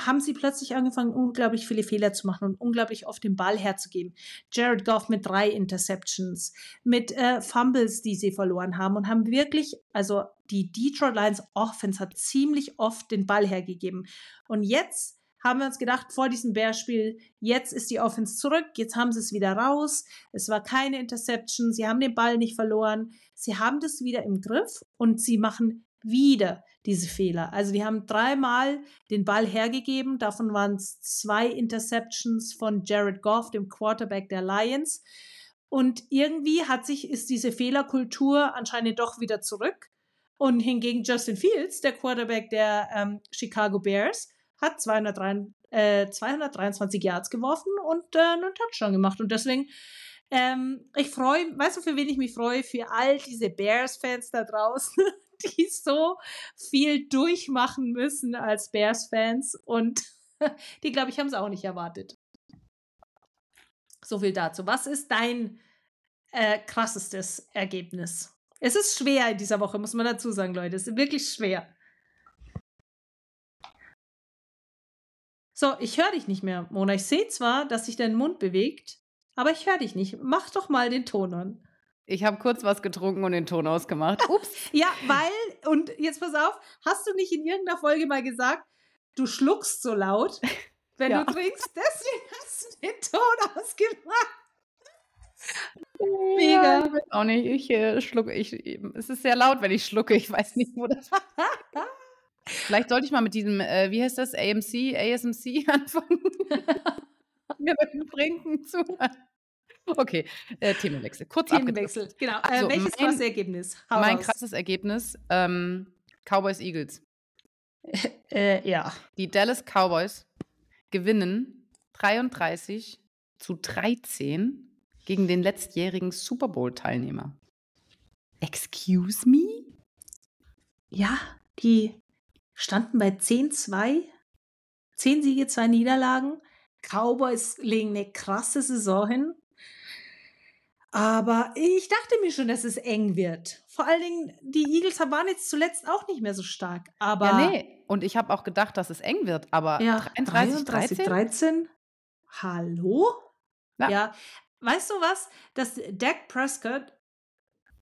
haben sie plötzlich angefangen, unglaublich viele Fehler zu machen und unglaublich oft den Ball herzugeben. Jared Goff mit drei Interceptions, mit äh, Fumbles, die sie verloren haben und haben wirklich, also die Detroit Lions Offense hat ziemlich oft den Ball hergegeben. Und jetzt haben wir uns gedacht, vor diesem Bears-Spiel, jetzt ist die Offense zurück, jetzt haben sie es wieder raus. Es war keine Interception, sie haben den Ball nicht verloren. Sie haben das wieder im Griff und sie machen wieder diese Fehler. Also die haben dreimal den Ball hergegeben, davon waren es zwei Interceptions von Jared Goff, dem Quarterback der Lions. Und irgendwie hat sich, ist diese Fehlerkultur anscheinend doch wieder zurück. Und hingegen Justin Fields, der Quarterback der ähm, Chicago Bears, hat 203, äh, 223 Yards geworfen und äh, einen Touchdown gemacht. Und deswegen, ähm, ich freue, weißt du, für wen ich mich freue? Für all diese Bears-Fans da draußen, die so viel durchmachen müssen als Bears-Fans. Und die, glaube ich, haben es auch nicht erwartet. So viel dazu. Was ist dein äh, krassestes Ergebnis? Es ist schwer in dieser Woche, muss man dazu sagen, Leute. Es ist wirklich schwer. So, ich höre dich nicht mehr, Mona. Ich sehe zwar, dass sich dein Mund bewegt, aber ich höre dich nicht. Mach doch mal den Ton an. Ich habe kurz was getrunken und den Ton ausgemacht. Ups. ja, weil, und jetzt pass auf, hast du nicht in irgendeiner Folge mal gesagt, du schluckst so laut, wenn ja. du trinkst, deswegen hast du den Ton ausgemacht. Mega. Ja, auch nicht. Ich äh, schlucke. Ich, es ist sehr laut, wenn ich schlucke. Ich weiß nicht, wo das. Vielleicht sollte ich mal mit diesem, äh, wie heißt das, AMC, ASMC anfangen. Mir mit dem Trinken zu. Okay, äh, Themenwechsel. Kurz Themenwechsel, genau. Also, äh, welches mein, krasses Ergebnis? Hau mein raus. krasses Ergebnis: ähm, Cowboys Eagles. Äh, ja. Die Dallas Cowboys gewinnen 33 zu 13 gegen den letztjährigen Super Bowl-Teilnehmer. Excuse me? Ja, die standen bei 10-2. 10 Siege, 2 Niederlagen. Cowboys legen eine krasse Saison hin. Aber ich dachte mir schon, dass es eng wird. Vor allen Dingen, die Eagles waren jetzt zuletzt auch nicht mehr so stark. Aber ja, nee. Und ich habe auch gedacht, dass es eng wird. Aber ja, 33, 33 13? 13? Hallo? Ja. ja. Weißt du was? Dass Dak Prescott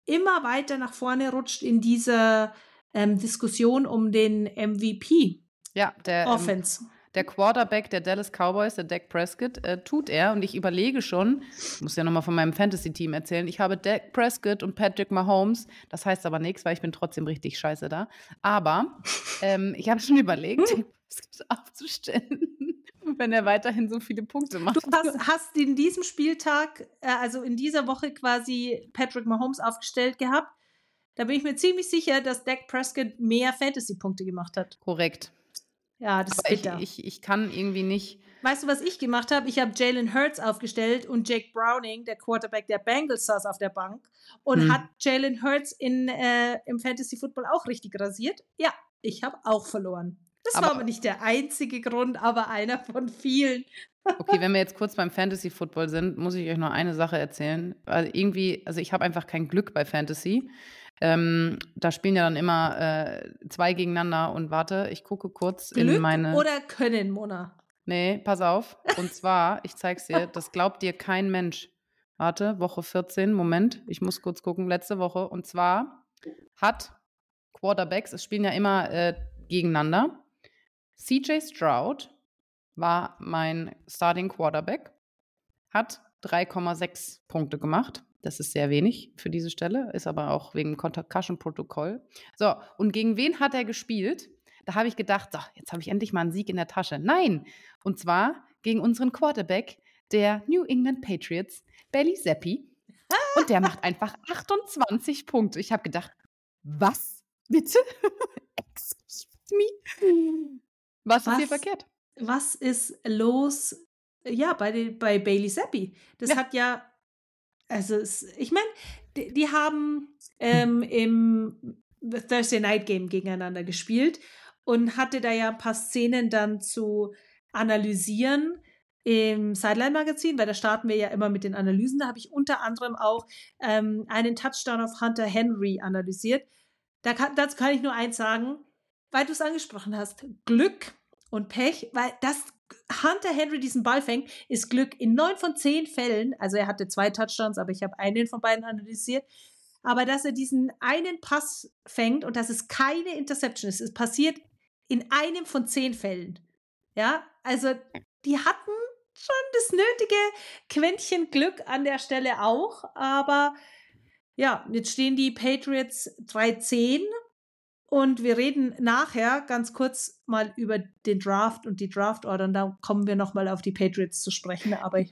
immer weiter nach vorne rutscht in dieser ähm, Diskussion um den MVP. Ja, der Offense. Ähm, der Quarterback der Dallas Cowboys, der Dak Prescott, äh, tut er. Und ich überlege schon, ich muss ja nochmal von meinem Fantasy-Team erzählen, ich habe Dak Prescott und Patrick Mahomes. Das heißt aber nichts, weil ich bin trotzdem richtig scheiße da. Aber ähm, ich habe schon überlegt, hm. aufzustellen, wenn er weiterhin so viele Punkte macht. Du hast, hast in diesem Spieltag, äh, also in dieser Woche quasi Patrick Mahomes aufgestellt gehabt. Da bin ich mir ziemlich sicher, dass Dak Prescott mehr Fantasy-Punkte gemacht hat. Korrekt. Ja, das Aber ist bitter. Ich, ich, ich kann irgendwie nicht. Weißt du, was ich gemacht habe? Ich habe Jalen Hurts aufgestellt und Jake Browning, der Quarterback der Bengals, saß auf der Bank und hm. hat Jalen Hurts in, äh, im Fantasy Football auch richtig rasiert. Ja, ich habe auch verloren. Das aber, war aber nicht der einzige Grund, aber einer von vielen. Okay, wenn wir jetzt kurz beim Fantasy Football sind, muss ich euch noch eine Sache erzählen. Weil irgendwie, also ich habe einfach kein Glück bei Fantasy. Ähm, da spielen ja dann immer äh, zwei gegeneinander und warte, ich gucke kurz Glück in meine. Oder können, Mona? Nee, pass auf. Und zwar, ich zeig's dir, das glaubt dir kein Mensch. Warte, Woche 14, Moment, ich muss kurz gucken, letzte Woche. Und zwar hat Quarterbacks, es spielen ja immer äh, gegeneinander. CJ Stroud war mein Starting Quarterback, hat 3,6 Punkte gemacht. Das ist sehr wenig für diese Stelle, ist aber auch wegen Concussion-Protokoll. So, und gegen wen hat er gespielt? Da habe ich gedacht, so, jetzt habe ich endlich mal einen Sieg in der Tasche. Nein, und zwar gegen unseren Quarterback der New England Patriots, Belly Zappi. Und der macht einfach 28 Punkte. Ich habe gedacht, was? Bitte? Excuse me? Was, was ist hier verkehrt? Was ist los? Ja, bei, bei Bailey Zappi. Das ja. hat ja also es, ich meine, die, die, haben ähm, im Thursday Night Game gegeneinander gespielt und hatte da ja ein paar Szenen dann zu analysieren im Sideline-Magazin, weil da starten wir ja immer mit den Analysen. Da habe ich unter anderem auch ähm, einen Touchdown auf Hunter Henry analysiert. Da kann, dazu kann ich nur eins sagen, weil du es angesprochen hast. Glück und Pech, weil das Hunter Henry diesen Ball fängt, ist Glück in neun von zehn Fällen. Also er hatte zwei Touchdowns, aber ich habe einen von beiden analysiert. Aber dass er diesen einen Pass fängt und dass es keine Interception ist, es passiert in einem von zehn Fällen. Ja, also die hatten schon das nötige Quäntchen Glück an der Stelle auch, aber ja, jetzt stehen die Patriots 3-10 und wir reden nachher ganz kurz mal über den Draft und die Draft-Order. Und da kommen wir nochmal auf die Patriots zu sprechen. Aber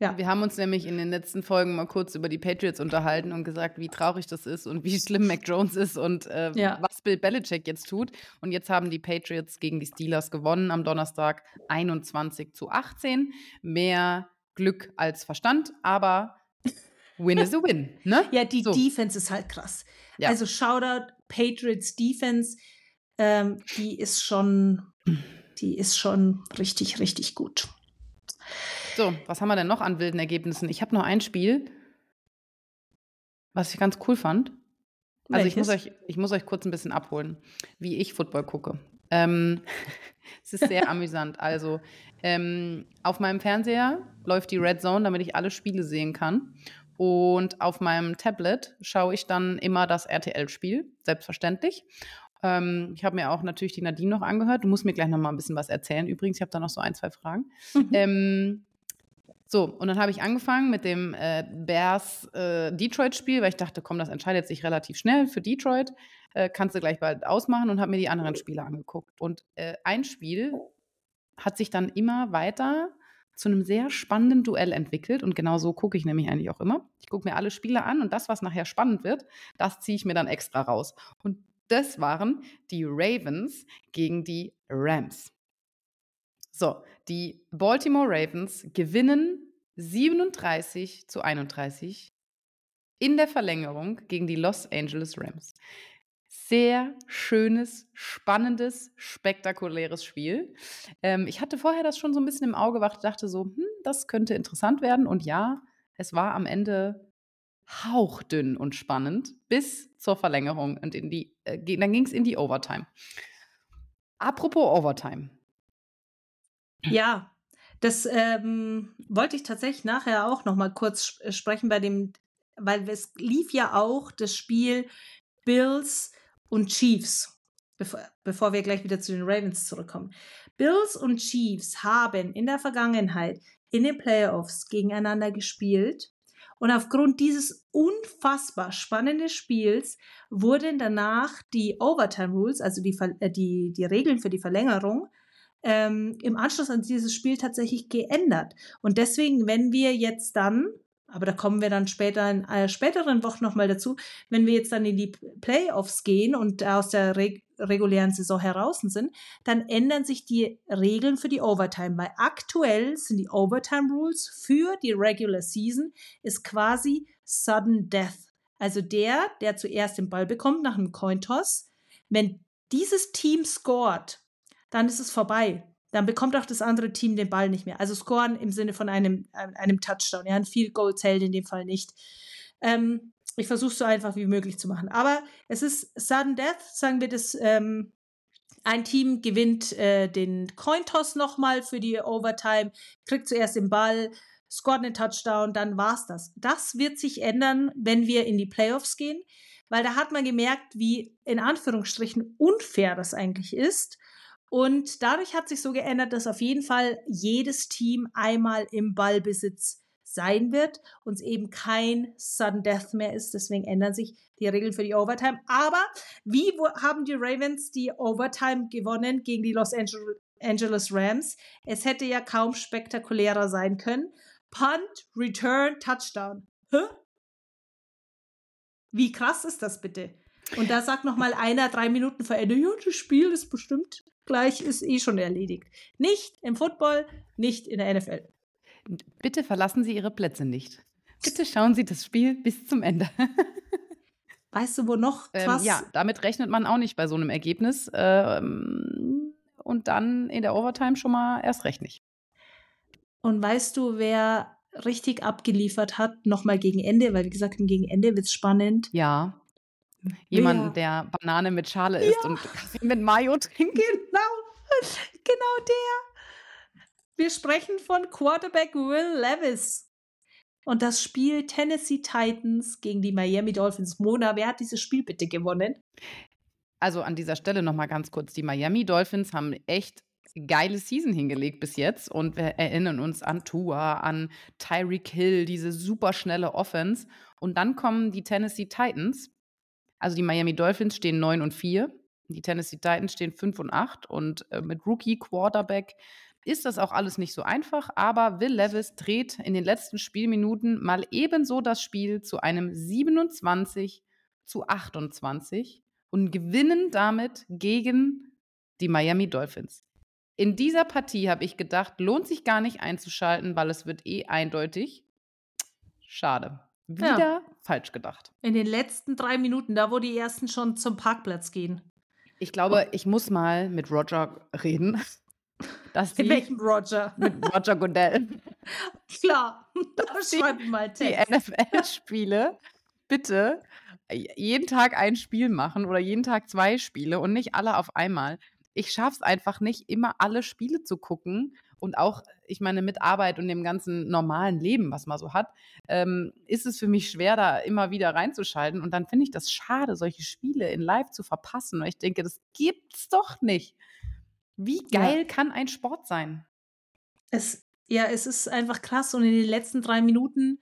ja. Wir haben uns nämlich in den letzten Folgen mal kurz über die Patriots unterhalten und gesagt, wie traurig das ist und wie schlimm Mac Jones ist und äh, ja. was Bill Belichick jetzt tut. Und jetzt haben die Patriots gegen die Steelers gewonnen am Donnerstag 21 zu 18. Mehr Glück als Verstand, aber Win is a win, ne? Ja, die so. Defense ist halt krass. Ja. Also Shoutout Patriots Defense, ähm, die ist schon, die ist schon richtig, richtig gut. So, was haben wir denn noch an wilden Ergebnissen? Ich habe noch ein Spiel, was ich ganz cool fand. Also ich muss, euch, ich muss euch kurz ein bisschen abholen, wie ich Football gucke. Ähm, Es ist sehr amüsant. Also, ähm, auf meinem Fernseher läuft die Red Zone, damit ich alle Spiele sehen kann. Und auf meinem Tablet schaue ich dann immer das RTL-Spiel, selbstverständlich. Ähm, ich habe mir auch natürlich die Nadine noch angehört. Du musst mir gleich noch mal ein bisschen was erzählen. Übrigens, ich habe da noch so ein, zwei Fragen. Mhm. Ähm, so, und dann habe ich angefangen mit dem äh, Bears äh, weil ich dachte, komm, das entscheidet sich relativ schnell für Detroit. Äh, kannst du gleich bald ausmachen und habe mir die anderen Spiele angeguckt. Und äh, ein Spiel hat sich dann immer weiter zu einem sehr spannenden Duell entwickelt. Und genau so gucke ich nämlich eigentlich auch immer. Ich gucke mir alle Spiele an und das, was nachher spannend wird, das ziehe ich mir dann extra raus. Und das waren die Ravens gegen die Rams. So, die Baltimore Ravens gewinnen 37 zu 31 in der Verlängerung gegen die Los Angeles Rams. Sehr schönes, spannendes, spektakuläres Spiel. Ähm, ich hatte vorher das schon so ein bisschen im Auge gewacht, dachte so, hm, das könnte interessant werden. Und ja, es war am Ende hauchdünn und spannend bis zur Verlängerung und in die, äh, dann ging es in die Overtime. Apropos Overtime. Ja, das ähm, wollte ich tatsächlich nachher auch noch mal kurz äh, sprechen bei dem, weil es lief ja auch das Spiel Bills und Chiefs, bevor, bevor wir gleich wieder zu den Ravens zurückkommen. Bills und Chiefs haben in der Vergangenheit in den Playoffs gegeneinander gespielt und aufgrund dieses unfassbar spannenden Spiels wurden danach die Overtime Rules, also die, äh, die, die Regeln für die Verlängerung, ähm, im Anschluss an dieses Spiel tatsächlich geändert. Und deswegen, wenn wir jetzt dann aber da kommen wir dann später in äh, späteren Wochen nochmal dazu. Wenn wir jetzt dann in die Playoffs gehen und aus der reg regulären Saison heraus sind, dann ändern sich die Regeln für die Overtime. Weil aktuell sind die Overtime Rules für die Regular Season ist quasi Sudden Death. Also der, der zuerst den Ball bekommt nach einem Cointoss, wenn dieses Team scored, dann ist es vorbei dann bekommt auch das andere Team den Ball nicht mehr. Also scoren im Sinne von einem, einem Touchdown. Ja, ein Field Goal zählt in dem Fall nicht. Ähm, ich versuche es so einfach wie möglich zu machen. Aber es ist Sudden Death, sagen wir das. Ähm, ein Team gewinnt äh, den Cointoss nochmal für die Overtime, kriegt zuerst den Ball, scoret einen Touchdown, dann war's das. Das wird sich ändern, wenn wir in die Playoffs gehen, weil da hat man gemerkt, wie in Anführungsstrichen unfair das eigentlich ist und dadurch hat sich so geändert, dass auf jeden Fall jedes Team einmal im Ballbesitz sein wird und es eben kein Sudden Death mehr ist. Deswegen ändern sich die Regeln für die Overtime. Aber wie haben die Ravens die Overtime gewonnen gegen die Los Angeles Rams? Es hätte ja kaum spektakulärer sein können. Punt, Return, Touchdown. Hä? Wie krass ist das bitte? Und da sagt noch mal einer drei Minuten vor Ende, ja, das Spiel ist bestimmt gleich ist eh schon erledigt. Nicht im Football, nicht in der NFL. Bitte verlassen Sie Ihre Plätze nicht. Bitte schauen Sie das Spiel bis zum Ende. Weißt du, wo noch krass? Ähm, ja, damit rechnet man auch nicht bei so einem Ergebnis. Ähm, und dann in der Overtime schon mal erst recht nicht. Und weißt du, wer richtig abgeliefert hat, nochmal gegen Ende, weil wie gesagt, gegen Ende wird es spannend. Ja. Jemanden, ja. der Banane mit Schale isst ja. und Kaffee mit Mayo trinkt. Genau, genau der. Wir sprechen von Quarterback Will Levis. Und das Spiel Tennessee Titans gegen die Miami Dolphins. Mona, wer hat dieses Spiel bitte gewonnen? Also an dieser Stelle nochmal ganz kurz. Die Miami Dolphins haben echt geile Season hingelegt bis jetzt und wir erinnern uns an Tua, an Tyreek Hill, diese super schnelle Offense. Und dann kommen die Tennessee Titans also die Miami Dolphins stehen 9 und 4, die Tennessee Titans stehen 5 und 8 und äh, mit Rookie Quarterback ist das auch alles nicht so einfach, aber Will Levis dreht in den letzten Spielminuten mal ebenso das Spiel zu einem 27 zu 28 und gewinnen damit gegen die Miami Dolphins. In dieser Partie habe ich gedacht, lohnt sich gar nicht einzuschalten, weil es wird eh eindeutig. Schade. Wieder ja. falsch gedacht. In den letzten drei Minuten, da wo die ersten schon zum Parkplatz gehen. Ich glaube, ich muss mal mit Roger reden. Dass die, mit welchem Roger? Mit Roger Goodell. Klar, dass die, mal die NFL-Spiele bitte jeden Tag ein Spiel machen oder jeden Tag zwei Spiele und nicht alle auf einmal. ich schaffe es einfach nicht, immer alle Spiele zu gucken. Und auch, ich meine, mit Arbeit und dem ganzen normalen Leben, was man so hat, ähm, ist es für mich schwer, da immer wieder reinzuschalten. Und dann finde ich das schade, solche Spiele in Live zu verpassen. Weil ich denke, das gibt's doch nicht. Wie geil ja. kann ein Sport sein? Es, ja, es ist einfach krass. Und in den letzten drei Minuten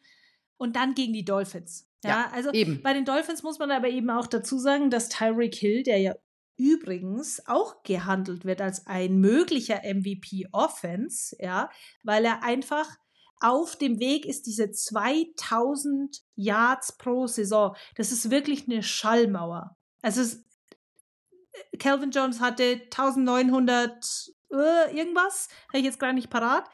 und dann gegen die Dolphins. Ja, ja also eben. bei den Dolphins muss man aber eben auch dazu sagen, dass Tyreek Hill, der ja übrigens auch gehandelt wird als ein möglicher MVP Offense, ja, weil er einfach auf dem Weg ist, diese 2000 Yards pro Saison. Das ist wirklich eine Schallmauer. Also es, Calvin Jones hatte 1900 äh, irgendwas, habe ich jetzt gar nicht parat.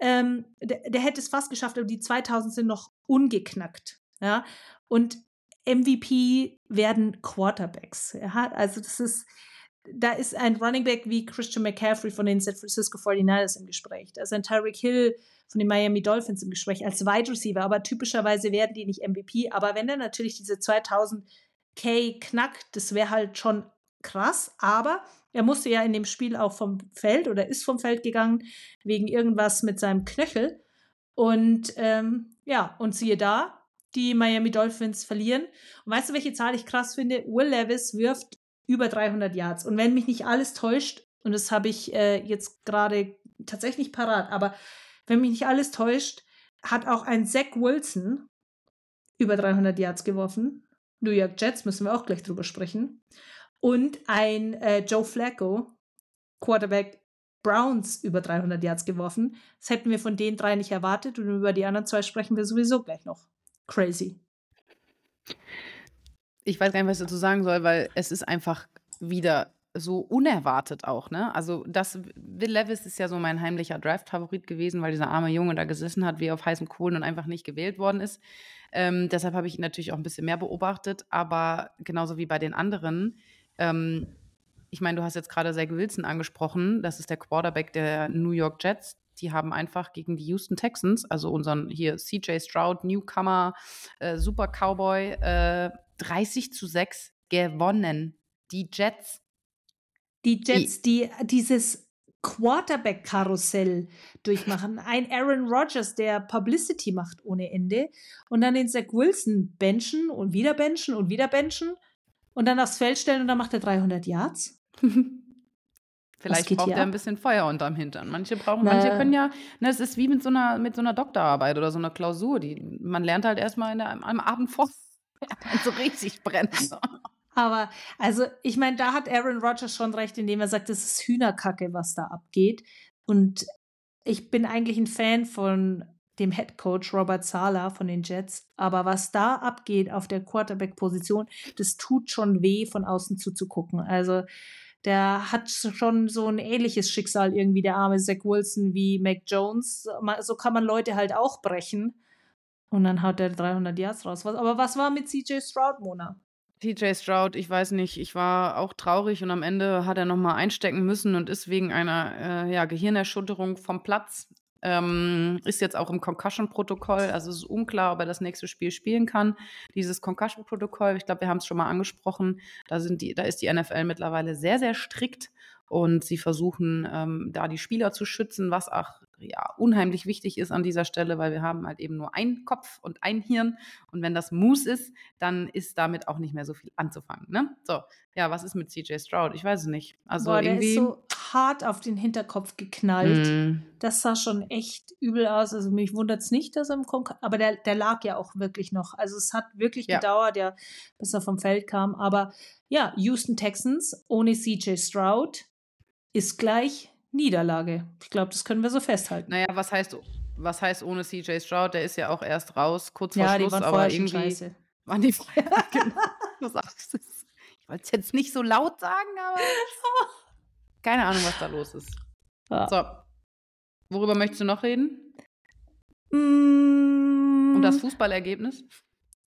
Ähm, der, der hätte es fast geschafft, aber die 2000 sind noch ungeknackt. Ja, und MVP werden Quarterbacks. Ja? Also das ist, da ist ein Running Back wie Christian McCaffrey von den San Francisco 49ers im Gespräch. Da ist ein Tyreek Hill von den Miami Dolphins im Gespräch als Wide Receiver, aber typischerweise werden die nicht MVP. Aber wenn er natürlich diese 2000 K knackt, das wäre halt schon krass. Aber er musste ja in dem Spiel auch vom Feld oder ist vom Feld gegangen wegen irgendwas mit seinem Knöchel. Und ähm, ja, und siehe da, die Miami Dolphins verlieren. Und weißt du, welche Zahl ich krass finde? Will Levis wirft über 300 Yards. Und wenn mich nicht alles täuscht, und das habe ich äh, jetzt gerade tatsächlich parat, aber wenn mich nicht alles täuscht, hat auch ein Zach Wilson über 300 Yards geworfen. New York Jets müssen wir auch gleich drüber sprechen. Und ein äh, Joe Flacco, Quarterback Browns, über 300 Yards geworfen. Das hätten wir von den drei nicht erwartet und über die anderen zwei sprechen wir sowieso gleich noch crazy. Ich weiß gar nicht, was ich dazu sagen soll, weil es ist einfach wieder so unerwartet auch, ne? Also das Will Levis ist ja so mein heimlicher Draft-Favorit gewesen, weil dieser arme Junge da gesessen hat, wie auf heißen Kohlen und einfach nicht gewählt worden ist. Ähm, deshalb habe ich ihn natürlich auch ein bisschen mehr beobachtet, aber genauso wie bei den anderen. Ähm, ich meine, du hast jetzt gerade Zach Wilson angesprochen. Das ist der Quarterback der New York Jets die haben einfach gegen die Houston Texans, also unseren hier CJ Stroud, Newcomer, äh, Super Cowboy, äh, 30 zu 6 gewonnen. Die Jets. Die Jets, die, die dieses Quarterback-Karussell durchmachen. Ein Aaron Rodgers, der Publicity macht ohne Ende. Und dann den Zach Wilson benchen und wieder benchen und wieder benchen. Und dann aufs Feld stellen und dann macht er 300 Yards. Vielleicht braucht er ein bisschen Feuer unterm Hintern. Manche brauchen, Na, manche können ja, ne, es ist wie mit so einer, mit so einer Doktorarbeit oder so einer Klausur. Die, man lernt halt erstmal in am Abend vor, so richtig brennt. Aber, also, ich meine, da hat Aaron Rodgers schon recht, indem er sagt, es ist Hühnerkacke, was da abgeht. Und ich bin eigentlich ein Fan von dem Head Coach Robert Sala von den Jets. Aber was da abgeht auf der Quarterback-Position, das tut schon weh, von außen zuzugucken. Also, der hat schon so ein ähnliches Schicksal irgendwie, der arme Zach Wilson wie Mac Jones. So kann man Leute halt auch brechen. Und dann haut der 300 Yards raus. Aber was war mit CJ Stroud, Mona? CJ Stroud, ich weiß nicht, ich war auch traurig und am Ende hat er nochmal einstecken müssen und ist wegen einer äh, ja, Gehirnerschütterung vom Platz. Ähm, ist jetzt auch im Concussion-Protokoll, also es ist unklar, ob er das nächste Spiel spielen kann. Dieses Concussion-Protokoll, ich glaube, wir haben es schon mal angesprochen, da, sind die, da ist die NFL mittlerweile sehr, sehr strikt und sie versuchen, ähm, da die Spieler zu schützen, was auch ja, unheimlich wichtig ist an dieser Stelle, weil wir haben halt eben nur einen Kopf und ein Hirn. Und wenn das Moose ist, dann ist damit auch nicht mehr so viel anzufangen. Ne? So, ja, was ist mit CJ Stroud? Ich weiß es nicht. Also Boah, irgendwie. Der ist so hart auf den Hinterkopf geknallt. Mm. Das sah schon echt übel aus. Also mich wundert es nicht, dass er im Konk aber der, der lag ja auch wirklich noch. Also es hat wirklich ja. gedauert, ja, bis er vom Feld kam. Aber ja, Houston Texans ohne CJ Stroud ist gleich Niederlage. Ich glaube, das können wir so festhalten. Naja, was heißt, was heißt ohne CJ Stroud? Der ist ja auch erst raus, kurz vor ja, Schluss, die waren aber irgendwie. Scheiße. Waren die vorher, genau. Ich wollte es jetzt nicht so laut sagen, aber keine Ahnung, was da los ist. Ja. So. Worüber möchtest du noch reden? Mm. Um das Fußballergebnis?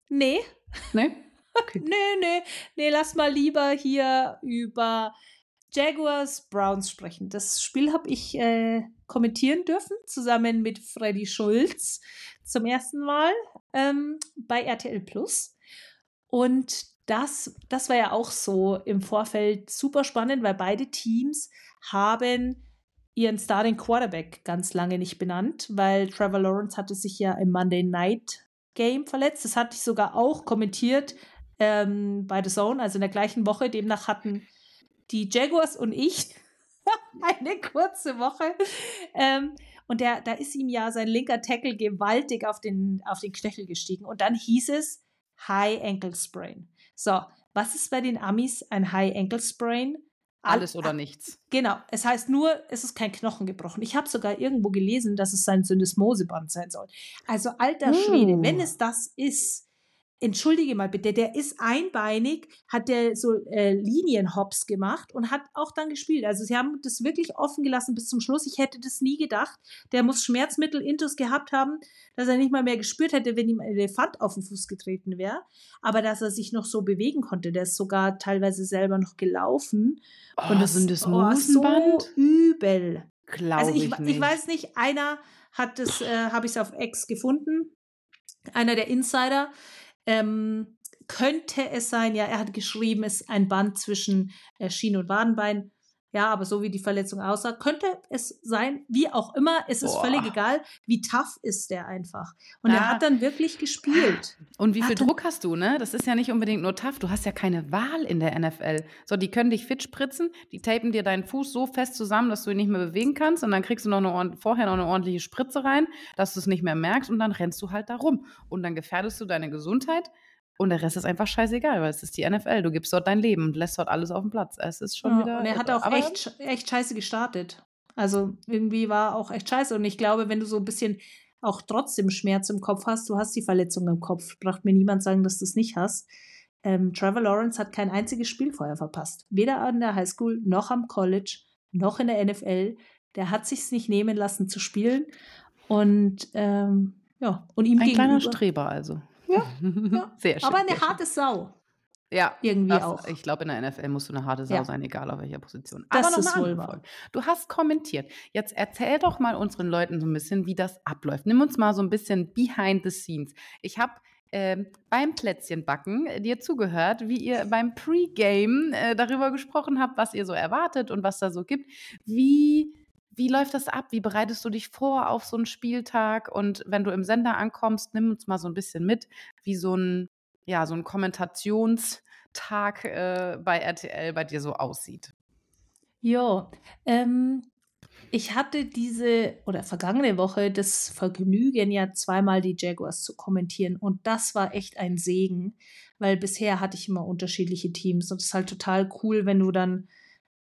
Nee. Nee? Okay. nee, nee. Nee, lass mal lieber hier über Jaguars Browns sprechen. Das Spiel habe ich äh, kommentieren dürfen, zusammen mit Freddy Schulz zum ersten Mal ähm, bei RTL Plus. Und das, das war ja auch so im Vorfeld super spannend, weil beide Teams haben ihren Starting Quarterback ganz lange nicht benannt, weil Trevor Lawrence hatte sich ja im Monday Night Game verletzt. Das hatte ich sogar auch kommentiert ähm, bei The Zone, also in der gleichen Woche. Demnach hatten die Jaguars und ich eine kurze Woche. Ähm, und der, da ist ihm ja sein linker Tackle gewaltig auf den, auf den Knöchel gestiegen. Und dann hieß es High Ankle Sprain. So, was ist bei den Amis ein High Ankle Sprain? Alles oder nichts. Genau. Es heißt nur, es ist kein Knochen gebrochen. Ich habe sogar irgendwo gelesen, dass es sein Syndesmoseband sein soll. Also alter Schwede, wenn es das ist, entschuldige mal bitte, der ist einbeinig, hat der so äh, Linienhops gemacht und hat auch dann gespielt. Also sie haben das wirklich offen gelassen bis zum Schluss. Ich hätte das nie gedacht. Der muss Schmerzmittel intus gehabt haben, dass er nicht mal mehr gespürt hätte, wenn ihm ein Elefant auf den Fuß getreten wäre. Aber dass er sich noch so bewegen konnte. Der ist sogar teilweise selber noch gelaufen. Oh, und das, sind das oh, so übel. Glaube also ich, ich, ich weiß nicht, einer hat das, äh, habe ich es auf X gefunden, einer der Insider, ähm, könnte es sein, ja, er hat geschrieben, es ist ein Band zwischen äh, Schien- und Wadenbein. Ja, aber so wie die Verletzung aussah, könnte es sein, wie auch immer, es ist Boah. völlig egal, wie tough ist der einfach. Und ja. er hat dann wirklich gespielt. Und wie viel Druck hast du, ne? Das ist ja nicht unbedingt nur tough, du hast ja keine Wahl in der NFL. So, die können dich fit spritzen, die tapen dir deinen Fuß so fest zusammen, dass du ihn nicht mehr bewegen kannst und dann kriegst du noch eine, vorher noch eine ordentliche Spritze rein, dass du es nicht mehr merkst und dann rennst du halt da rum. Und dann gefährdest du deine Gesundheit und der Rest ist einfach scheißegal, weil es ist die NFL. Du gibst dort dein Leben und lässt dort alles auf dem Platz. Es ist schon ja, wieder. Und er hat auch echt, echt scheiße gestartet. Also irgendwie war auch echt scheiße. Und ich glaube, wenn du so ein bisschen auch trotzdem Schmerz im Kopf hast, du hast die Verletzung im Kopf. Braucht mir niemand sagen, dass du es nicht hast. Ähm, Trevor Lawrence hat kein einziges Spiel vorher verpasst. Weder an der Highschool noch am College noch in der NFL. Der hat sich's nicht nehmen lassen zu spielen. Und ähm, ja, und ihm Ein kleiner Streber also. Ja, ja. sehr schön. Aber eine harte Sau. Ja, irgendwie das, auch. Ich glaube, in der NFL musst du eine harte Sau ja. sein, egal auf welcher Position. Das Aber ist wohl wahr. Du hast kommentiert. Jetzt erzähl doch mal unseren Leuten so ein bisschen, wie das abläuft. Nimm uns mal so ein bisschen behind the scenes. Ich habe äh, beim Plätzchenbacken dir zugehört, wie ihr beim Pre-Game äh, darüber gesprochen habt, was ihr so erwartet und was da so gibt. Wie wie läuft das ab? Wie bereitest du dich vor auf so einen Spieltag? Und wenn du im Sender ankommst, nimm uns mal so ein bisschen mit, wie so ein, ja, so ein Kommentationstag äh, bei RTL bei dir so aussieht. Ja, ähm, ich hatte diese oder vergangene Woche das Vergnügen, ja zweimal die Jaguars zu kommentieren. Und das war echt ein Segen, weil bisher hatte ich immer unterschiedliche Teams. Und es ist halt total cool, wenn du dann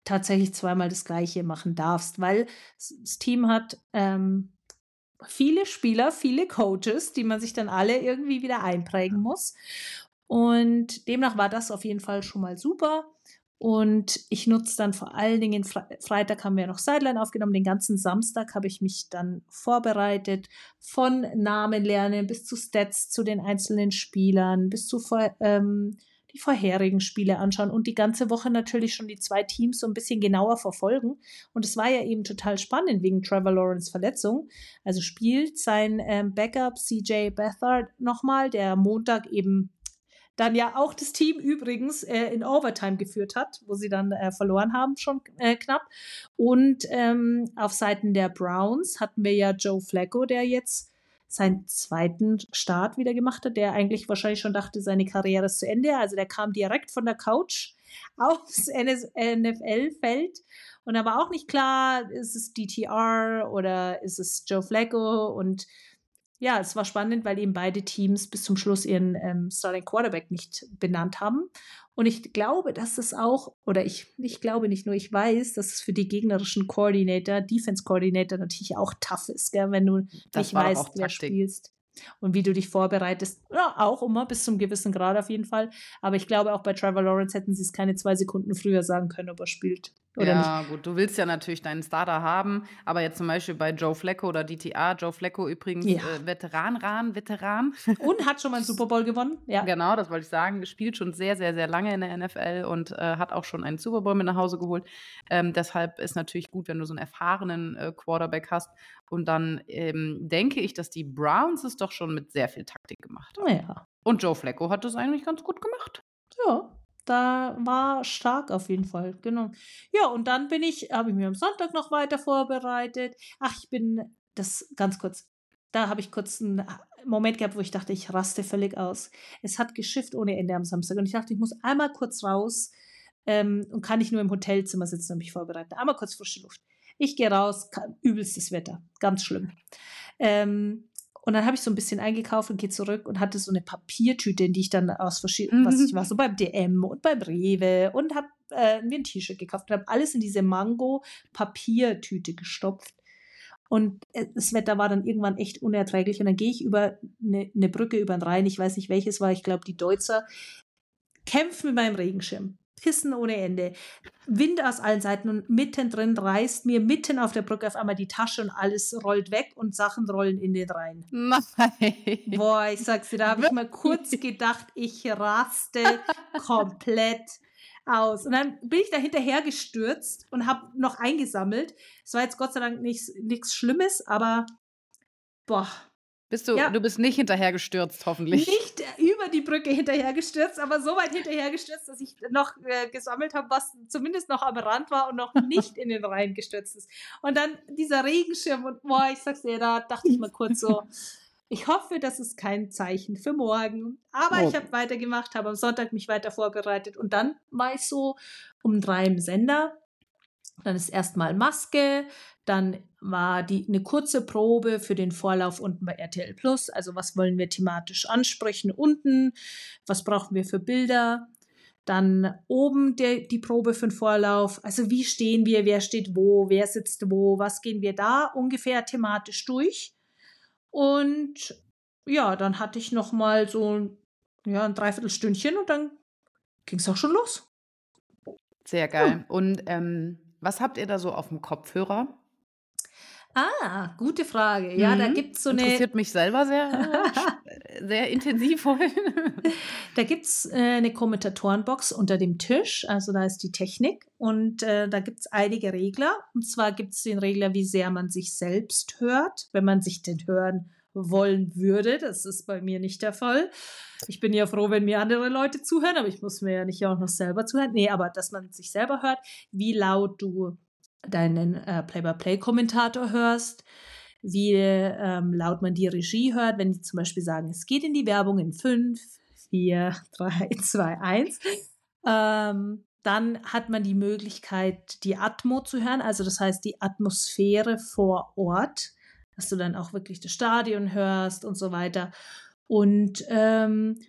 tatsächlich zweimal das Gleiche machen darfst, weil das Team hat ähm, viele Spieler, viele Coaches, die man sich dann alle irgendwie wieder einprägen muss. Und demnach war das auf jeden Fall schon mal super. Und ich nutze dann vor allen Dingen, Fre Freitag haben wir noch Sideline aufgenommen, den ganzen Samstag habe ich mich dann vorbereitet, von Namen lernen bis zu Stats zu den einzelnen Spielern, bis zu ähm, die vorherigen Spiele anschauen und die ganze Woche natürlich schon die zwei Teams so ein bisschen genauer verfolgen. Und es war ja eben total spannend wegen Trevor Lawrence Verletzung. Also spielt sein ähm, Backup CJ Beathard nochmal, der Montag eben dann ja auch das Team übrigens äh, in Overtime geführt hat, wo sie dann äh, verloren haben, schon äh, knapp. Und ähm, auf Seiten der Browns hatten wir ja Joe Flacco, der jetzt seinen zweiten Start wieder gemacht hat, der eigentlich wahrscheinlich schon dachte, seine Karriere ist zu Ende. Also der kam direkt von der Couch aufs NFL-Feld und da war auch nicht klar, ist es DTR oder ist es Joe Flacco und ja, es war spannend, weil eben beide Teams bis zum Schluss ihren ähm, Starting Quarterback nicht benannt haben. Und ich glaube, dass es auch, oder ich, ich glaube nicht nur, ich weiß, dass es für die gegnerischen Coordinator, Defense Coordinator natürlich auch tough ist, gell, wenn du das nicht weißt, wer spielst und wie du dich vorbereitest. Ja, auch immer bis zum gewissen Grad auf jeden Fall. Aber ich glaube, auch bei Trevor Lawrence hätten sie es keine zwei Sekunden früher sagen können, ob er spielt. Oder ja, nicht. gut, du willst ja natürlich deinen Starter haben, aber jetzt zum Beispiel bei Joe Flacco oder DTA, Joe Flacco übrigens ja. äh, Veteran, Ran, Veteran. Und hat schon mal einen Super Bowl gewonnen, ja. Genau, das wollte ich sagen, spielt schon sehr, sehr, sehr lange in der NFL und äh, hat auch schon einen Super Bowl mit nach Hause geholt. Ähm, deshalb ist natürlich gut, wenn du so einen erfahrenen äh, Quarterback hast. Und dann ähm, denke ich, dass die Browns es doch schon mit sehr viel Taktik gemacht haben. Ja. Und Joe Flacco hat das eigentlich ganz gut gemacht. Ja, da war stark auf jeden Fall, genau. Ja, und dann bin ich, habe ich mir am Sonntag noch weiter vorbereitet. Ach, ich bin, das ganz kurz, da habe ich kurz einen Moment gehabt, wo ich dachte, ich raste völlig aus. Es hat geschifft ohne Ende am Samstag und ich dachte, ich muss einmal kurz raus ähm, und kann nicht nur im Hotelzimmer sitzen und mich vorbereiten. Einmal kurz frische Luft. Ich gehe raus, übelstes Wetter, ganz schlimm. Ähm, und dann habe ich so ein bisschen eingekauft und gehe zurück und hatte so eine Papiertüte, in die ich dann aus verschiedenen, mhm. was ich war, so beim DM und beim Rewe und habe äh, mir ein T-Shirt gekauft und habe alles in diese Mango-Papiertüte gestopft. Und äh, das Wetter war dann irgendwann echt unerträglich. Und dann gehe ich über eine, eine Brücke über den Rhein, ich weiß nicht welches war, ich glaube die Deutzer, kämpfe mit meinem Regenschirm. Pissen ohne Ende. Wind aus allen Seiten und mittendrin reißt mir mitten auf der Brücke auf einmal die Tasche und alles rollt weg und Sachen rollen in den Rhein. Nein. Boah, ich sag's dir, da habe ich mal kurz gedacht, ich raste komplett aus. Und dann bin ich da hinterher gestürzt und habe noch eingesammelt. Es war jetzt Gott sei Dank nichts Schlimmes, aber boah, bist du, ja. du bist nicht hinterhergestürzt, hoffentlich. Nicht über die Brücke hinterhergestürzt, aber so weit hinterhergestürzt, dass ich noch äh, gesammelt habe, was zumindest noch am Rand war und noch nicht in den Rhein gestürzt ist. Und dann dieser Regenschirm und boah, ich sag's dir, da dachte ich mal kurz so, ich hoffe, das ist kein Zeichen für morgen. Aber oh. ich habe weitergemacht, habe am Sonntag mich weiter vorbereitet und dann war ich so um drei im Sender. Dann ist erstmal Maske, dann war die eine kurze Probe für den Vorlauf unten bei RTL Plus. Also was wollen wir thematisch ansprechen unten? Was brauchen wir für Bilder? Dann oben der, die Probe für den Vorlauf. Also wie stehen wir? Wer steht wo? Wer sitzt wo? Was gehen wir da ungefähr thematisch durch? Und ja, dann hatte ich noch mal so ja, ein Dreiviertelstündchen und dann ging es auch schon los. Sehr geil. Oh. Und ähm, was habt ihr da so auf dem Kopfhörer? Ah, gute Frage. Ja, mhm. da gibt es so eine. Interessiert mich selber sehr, sehr intensiv heute. da gibt es äh, eine Kommentatorenbox unter dem Tisch. Also da ist die Technik und äh, da gibt es einige Regler. Und zwar gibt es den Regler, wie sehr man sich selbst hört, wenn man sich den hören wollen würde. Das ist bei mir nicht der Fall. Ich bin ja froh, wenn mir andere Leute zuhören, aber ich muss mir ja nicht auch noch selber zuhören. Nee, aber dass man sich selber hört, wie laut du deinen äh, Play-by-Play-Kommentator hörst, wie ähm, laut man die Regie hört, wenn die zum Beispiel sagen, es geht in die Werbung in 5, 4, 3, 2, 1. Ähm, dann hat man die Möglichkeit, die Atmo zu hören, also das heißt die Atmosphäre vor Ort, dass du dann auch wirklich das Stadion hörst und so weiter. Und ähm,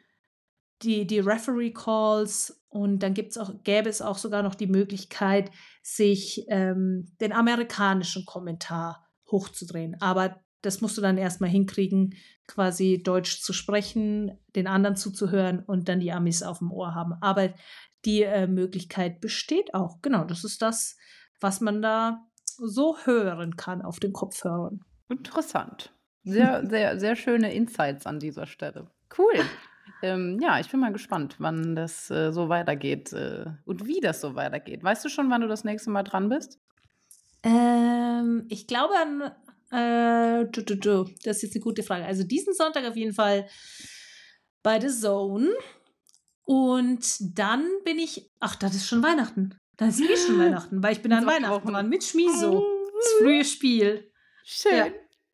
die, die Referee Calls und dann gibt's auch, gäbe es auch sogar noch die Möglichkeit, sich ähm, den amerikanischen Kommentar hochzudrehen. Aber das musst du dann erstmal hinkriegen, quasi Deutsch zu sprechen, den anderen zuzuhören und dann die Amis auf dem Ohr haben. Aber die äh, Möglichkeit besteht auch. Genau, das ist das, was man da so hören kann auf den Kopfhörern. Interessant. Sehr, sehr, sehr schöne Insights an dieser Stelle. Cool. Ähm, ja, ich bin mal gespannt, wann das äh, so weitergeht äh, und wie das so weitergeht. Weißt du schon, wann du das nächste Mal dran bist? Ähm, ich glaube an. Äh, du, du, du. Das ist jetzt eine gute Frage. Also diesen Sonntag auf jeden Fall bei The Zone. Und dann bin ich. Ach, das ist schon Weihnachten. Das ist eh schon Weihnachten, weil ich bin an Weihnachten dran mit Schmiso. Das frühe Spiel. Schön. Ja.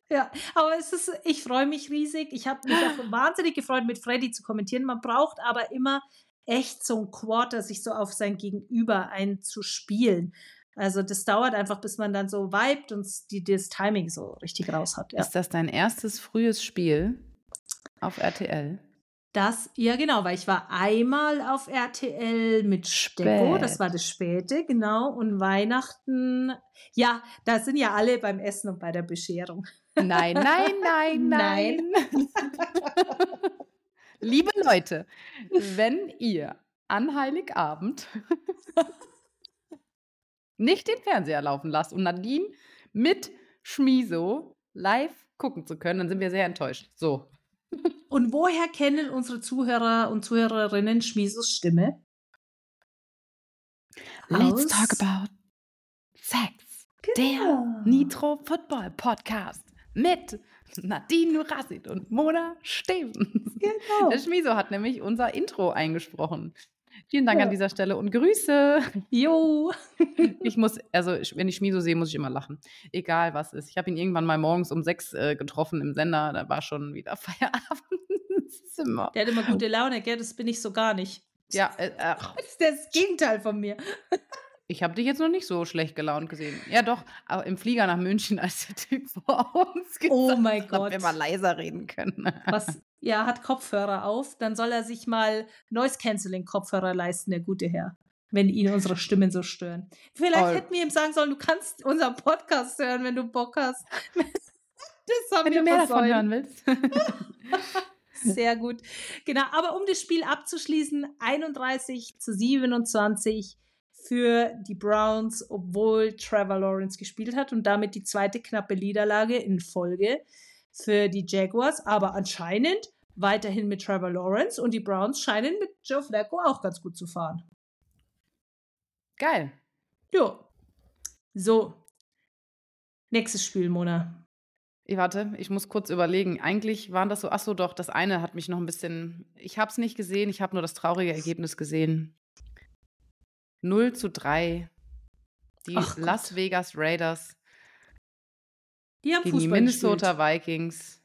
Ja, aber es ist, ich freue mich riesig. Ich habe mich auch wahnsinnig gefreut, mit Freddy zu kommentieren. Man braucht aber immer echt so ein Quarter, sich so auf sein Gegenüber einzuspielen. Also das dauert einfach, bis man dann so vibet und die, das Timing so richtig raus hat. Ja. Ist das dein erstes frühes Spiel auf RTL? Das, ja genau, weil ich war einmal auf RTL mit Stecko, das war das Späte, genau, und Weihnachten, ja, da sind ja alle beim Essen und bei der Bescherung. Nein, nein, nein, nein. Liebe Leute, wenn ihr an Heiligabend nicht den Fernseher laufen lasst und Nadine mit Schmiso live gucken zu können, dann sind wir sehr enttäuscht. So. Und woher kennen unsere Zuhörer und Zuhörerinnen Schmisos Stimme? Let's talk about sex. Genau. Der Nitro Football Podcast mit Nadine Nurasid und Mona Stevens. Genau. Der Schmiso hat nämlich unser Intro eingesprochen. Vielen Dank ja. an dieser Stelle und Grüße. Jo. Ich muss, also wenn ich Schmiso sehe, muss ich immer lachen. Egal was ist. Ich habe ihn irgendwann mal morgens um sechs äh, getroffen im Sender. Da war schon wieder Feierabend. Der hat immer gute Laune, gell? Das bin ich so gar nicht. Ja, äh, äh, das ist das Gegenteil von mir. Ich habe dich jetzt noch nicht so schlecht gelaunt gesehen. Ja, doch, aber im Flieger nach München, als der Typ vor uns gesagt oh mein hat, Gott. wir mal leiser reden können. Was, ja, hat Kopfhörer auf, dann soll er sich mal Noise Cancelling Kopfhörer leisten, der gute Herr. Wenn ihn unsere Stimmen so stören. Vielleicht oh. hätten wir ihm sagen sollen, du kannst unseren Podcast hören, wenn du Bock hast. Das haben wenn wir du mehr davon hören willst. Sehr gut. Genau, aber um das Spiel abzuschließen, 31 zu 27 für die Browns, obwohl Trevor Lawrence gespielt hat und damit die zweite knappe Niederlage in Folge für die Jaguars, aber anscheinend weiterhin mit Trevor Lawrence und die Browns scheinen mit Joe Flacco auch ganz gut zu fahren. Geil. Jo. So. Nächstes Spiel, Mona. Ich warte, ich muss kurz überlegen. Eigentlich waren das so, ach so, doch, das eine hat mich noch ein bisschen, ich habe es nicht gesehen, ich habe nur das traurige Ergebnis gesehen. 0 zu 3. Die Ach Las Gott. Vegas Raiders die haben gegen die Minnesota gespielt. Vikings.